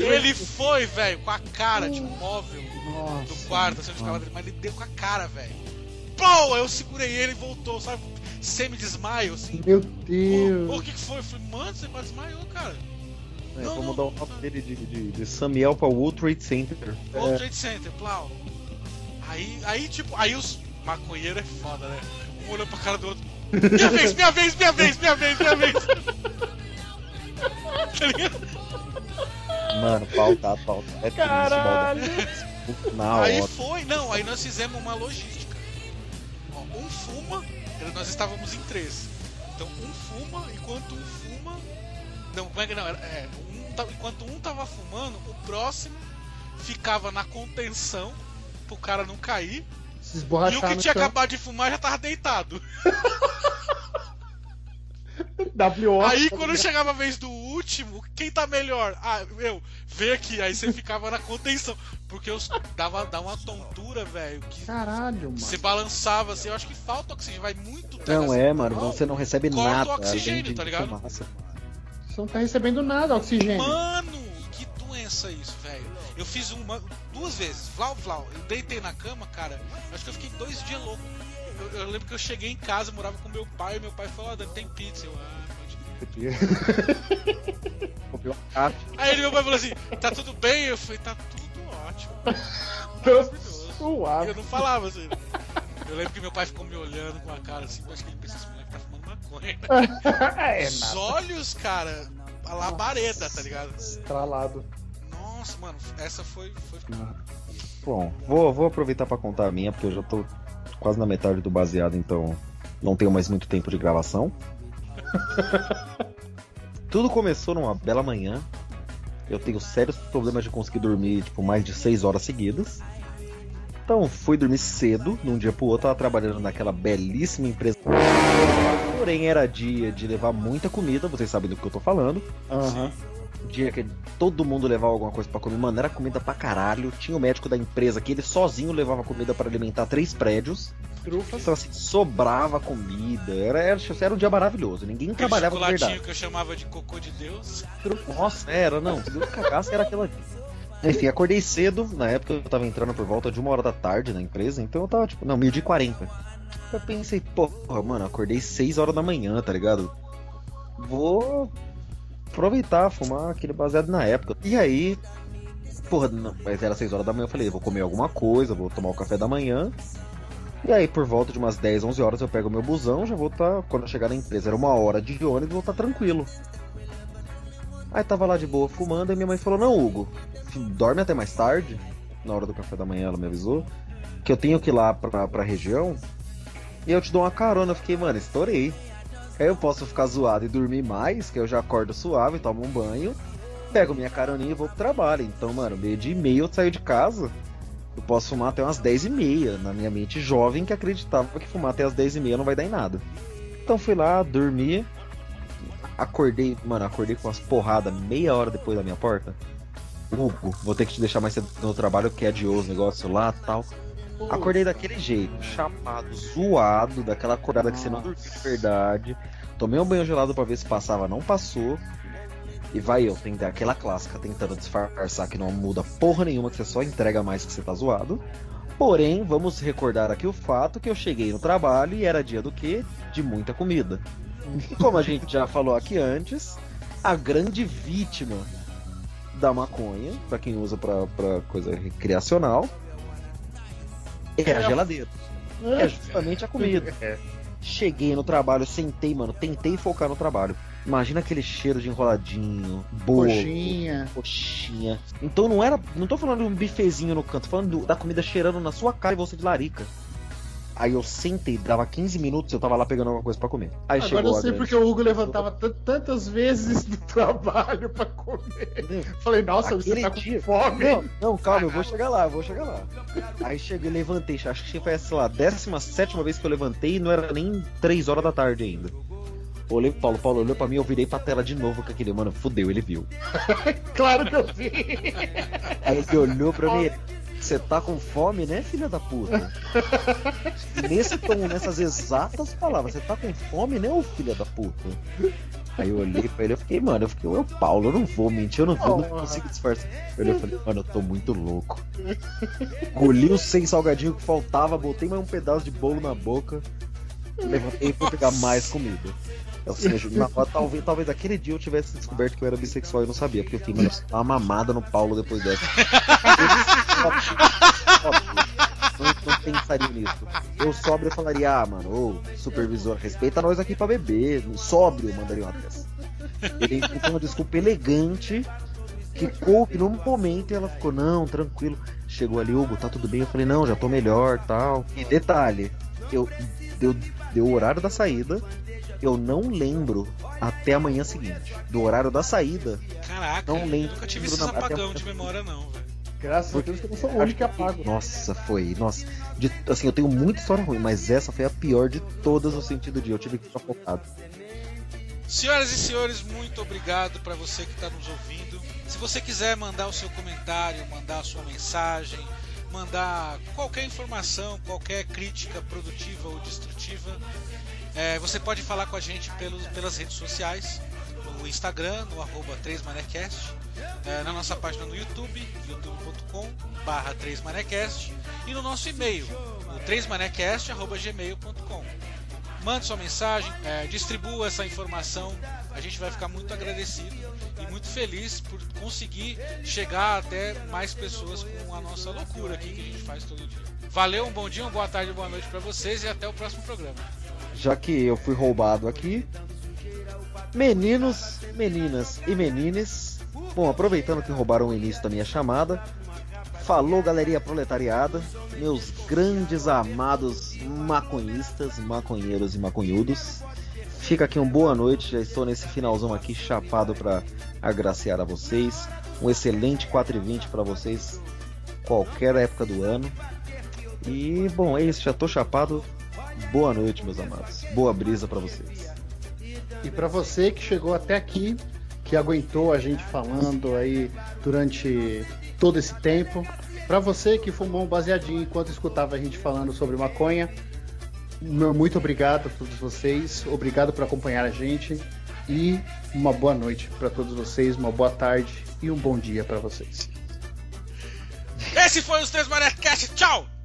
Ele foi, velho, com a cara, tipo, móvel. Nossa. do quarto, assim, ficava mas ele deu com a cara, velho. Pô, eu segurei ele e voltou, sabe? Semi-desmaio, assim. Meu Deus. pô, o que, que foi? Eu falei, mano, você quase desmaiou, cara. É, Não, vou não, mudar o não, nome dele de, de, de Samuel pra World Trade Center. World Trade Center, plau. Aí, aí, tipo, aí os maconheiros é foda, né? Um olhou pra cara do outro. Minha vez, minha vez, minha vez, minha vez, minha vez. Tá ligado? Mano, pauta, pauta. É triste, Caralho. mano. Na aí hora. foi, não, aí nós fizemos uma logística. Ó, um fuma, nós estávamos em três. Então um fuma, enquanto um fuma. Não, como é que não? Era, é, um, enquanto um tava fumando, o próximo ficava na contenção pro cara não cair. Se e o que tinha acabado de fumar já tava deitado. WO. Aí quando chegava a vez do último, quem tá melhor? Ah, eu, vem aqui, aí você ficava na contenção. Porque os, dava, dava uma tontura, velho, que Caralho, mano. você balançava assim, eu acho que falta oxigênio, vai muito Não assim, é, mano. Você não recebe Corta nada. oxigênio, além de tá ligado? fumaça. Você não tá recebendo nada, oxigênio. Mano, que doença isso, velho. Eu fiz uma, duas vezes, vlau, vlau. Eu deitei na cama, cara. Acho que eu fiquei dois dias louco. Eu, eu lembro que eu cheguei em casa, morava com meu pai, e meu pai falou: Ó, Dani, tem pizza. Eu, ah, pode crer. Comprei uma caixa. Aí ele, meu pai falou assim: tá tudo bem? Eu falei: tá tudo ótimo. Maravilhoso. Eu não falava assim. Eu lembro que meu pai ficou me olhando com a cara assim, acho que ele pensa, esse moleque tá fumando maconha. é, Os olhos, cara, a labareda, tá ligado? Estralado. Nossa, mano, essa foi. foi... Bom, vou, vou aproveitar pra contar a minha, porque eu já tô quase na metade do baseado, então não tenho mais muito tempo de gravação. Tudo começou numa bela manhã. Eu tenho sérios problemas de conseguir dormir, tipo, mais de 6 horas seguidas. Então fui dormir cedo, num dia pro outro, tava trabalhando naquela belíssima empresa. Porém, era dia de levar muita comida, vocês sabem do que eu tô falando. Aham. Dia que todo mundo levava alguma coisa pra comer. Mano, era comida pra caralho. Tinha o médico da empresa que ele sozinho levava comida pra alimentar três prédios. Trufas. Então, assim, sobrava comida. Era, era, era um dia maravilhoso. Ninguém Aquele trabalhava chocolatinho verdade. que eu chamava de cocô de Deus. Nossa, era, não. Se Deus cagasse, era aquela. Enfim, acordei cedo. Na época eu tava entrando por volta de uma hora da tarde na empresa. Então eu tava, tipo, não, meio de 40. Eu pensei, porra, mano, acordei 6 horas da manhã, tá ligado? Vou aproveitar, fumar aquele baseado na época. E aí, porra, não, mas era 6 horas da manhã. Eu falei, vou comer alguma coisa, vou tomar o café da manhã. E aí, por volta de umas 10, 11 horas, eu pego meu busão, já vou estar. quando eu chegar na empresa, era uma hora de ônibus, vou estar tranquilo. Aí tava lá de boa fumando, e minha mãe falou: Não, Hugo, dorme até mais tarde. Na hora do café da manhã, ela me avisou que eu tenho que ir lá pra, pra região e eu te dou uma carona. Eu fiquei, mano, estourei. Aí eu posso ficar zoado e dormir mais, que eu já acordo suave, tomo um banho, pego minha caroninha e vou pro trabalho. Então, mano, meio de e meia eu saio de casa. Eu posso fumar até umas 10 e meia, na minha mente jovem que acreditava que fumar até as 10 e meia não vai dar em nada. Então fui lá, dormi, acordei, mano, acordei com umas porradas meia hora depois da minha porta. Hugo, vou ter que te deixar mais cedo no trabalho, que é adioso o negócio lá tal. Acordei daquele jeito, chapado, zoado, daquela acordada que você não dormiu de verdade. Tomei um banho gelado pra ver se passava, não passou. E vai eu, tem aquela clássica, tentando disfarçar que não muda porra nenhuma, que você só entrega mais que você tá zoado. Porém, vamos recordar aqui o fato que eu cheguei no trabalho e era dia do quê? De muita comida. E como a gente já falou aqui antes, a grande vítima da maconha, pra quem usa pra coisa recreacional, é a geladeira. É justamente a comida. Cheguei no trabalho, sentei, mano, tentei focar no trabalho. Imagina aquele cheiro de enroladinho, bolo, Coxinha. coxinha. Então não era. Não tô falando de um bifezinho no canto, tô falando do- da comida cheirando na sua cara e você de larica. Aí eu sentei, dava 15 minutos, eu tava lá pegando alguma coisa pra comer. Aí Agora chegou eu sei porque o Hugo levantava tan- tantas vezes do trabalho pra comer. Falei, nossa, você Aquele tá com dia- fome. Não, não, calma, eu vou chegar lá, eu vou chegar lá. Aí cheguei, levantei, acho que foi, sei lá, a 17 vez que eu levantei e não era nem 3 horas da tarde ainda. Olhei pro Paulo, Paulo olhou pra mim, eu virei pra tela de novo com aquele, mano, fudeu, ele viu. Claro que eu vi. Aí ele olhou pra mim, você tá com fome, né, filha da puta? Nesse tom, nessas exatas palavras, você tá com fome, né, ô filha da puta? Aí eu olhei pra ele, eu fiquei, mano, eu fiquei, ô Paulo, eu não vou mentir, eu não vou, não consigo disfarçar. Eu olhei falei, mano, eu tô muito louco. Colhi os seis salgadinhos que faltava, botei mais um pedaço de bolo na boca, levantei e fui pegar mais comida. Na- talvez, talvez aquele dia eu tivesse descoberto que eu era bissexual e não sabia, porque eu fiquei, eu uma mamada no Paulo depois dessa. Eu não, pensaria nisso. Eu sóbrio eu falaria, ah, mano, ô, supervisor, respeita nós aqui pra beber. Sóbrio eu mandaria uma dessa. Ele inventou uma desculpa elegante que coube num momento e ela ficou, não, tranquilo. Chegou ali, Hugo, tá tudo bem? Eu falei, não, já tô melhor tal. E detalhe, eu deu, deu o horário da saída, eu não lembro até a manhã seguinte. Do horário da saída, Caraca, Não eu lembro nunca tive esses até apagão de memória, não, velho. Graças a Deus que eu não sou o único que apago. Nossa, foi. Nossa. De- assim, eu tenho muita história ruim, mas essa foi a pior de todas no sentido de eu tive que ficar focado. Senhoras e senhores, muito obrigado para você que está nos ouvindo. Se você quiser mandar o seu comentário, mandar a sua mensagem, mandar qualquer informação, qualquer crítica produtiva ou destrutiva, é, você pode falar com a gente pelos, pelas redes sociais, no Instagram, no arroba 3manecast, é, na nossa página no YouTube, youtube.com barra 3manecast e no nosso e-mail, no 3manecast.gmail.com mande sua mensagem, é, distribua essa informação. A gente vai ficar muito agradecido e muito feliz por conseguir chegar até mais pessoas com a nossa loucura aqui que a gente faz todo dia. Valeu, um bom dia, uma boa tarde, uma boa noite para vocês e até o próximo programa. Já que eu fui roubado aqui, meninos, meninas e menines, bom, aproveitando que roubaram o início da minha chamada, falou galeria proletariada, meus grandes amados maconhistas, maconheiros e maconhudos. Fica aqui uma boa noite, já estou nesse finalzão aqui chapado para agraciar a vocês. Um excelente 4 e 20 para vocês, qualquer época do ano. E bom, é isso, já tô chapado. Boa noite, meus amados. Boa brisa para vocês. E para você que chegou até aqui, que aguentou a gente falando aí durante todo esse tempo, para você que fumou um baseadinho enquanto escutava a gente falando sobre maconha, muito obrigado a todos vocês, obrigado por acompanhar a gente e uma boa noite para todos vocês, uma boa tarde e um bom dia para vocês. Esse foi o Três Cast. Tchau!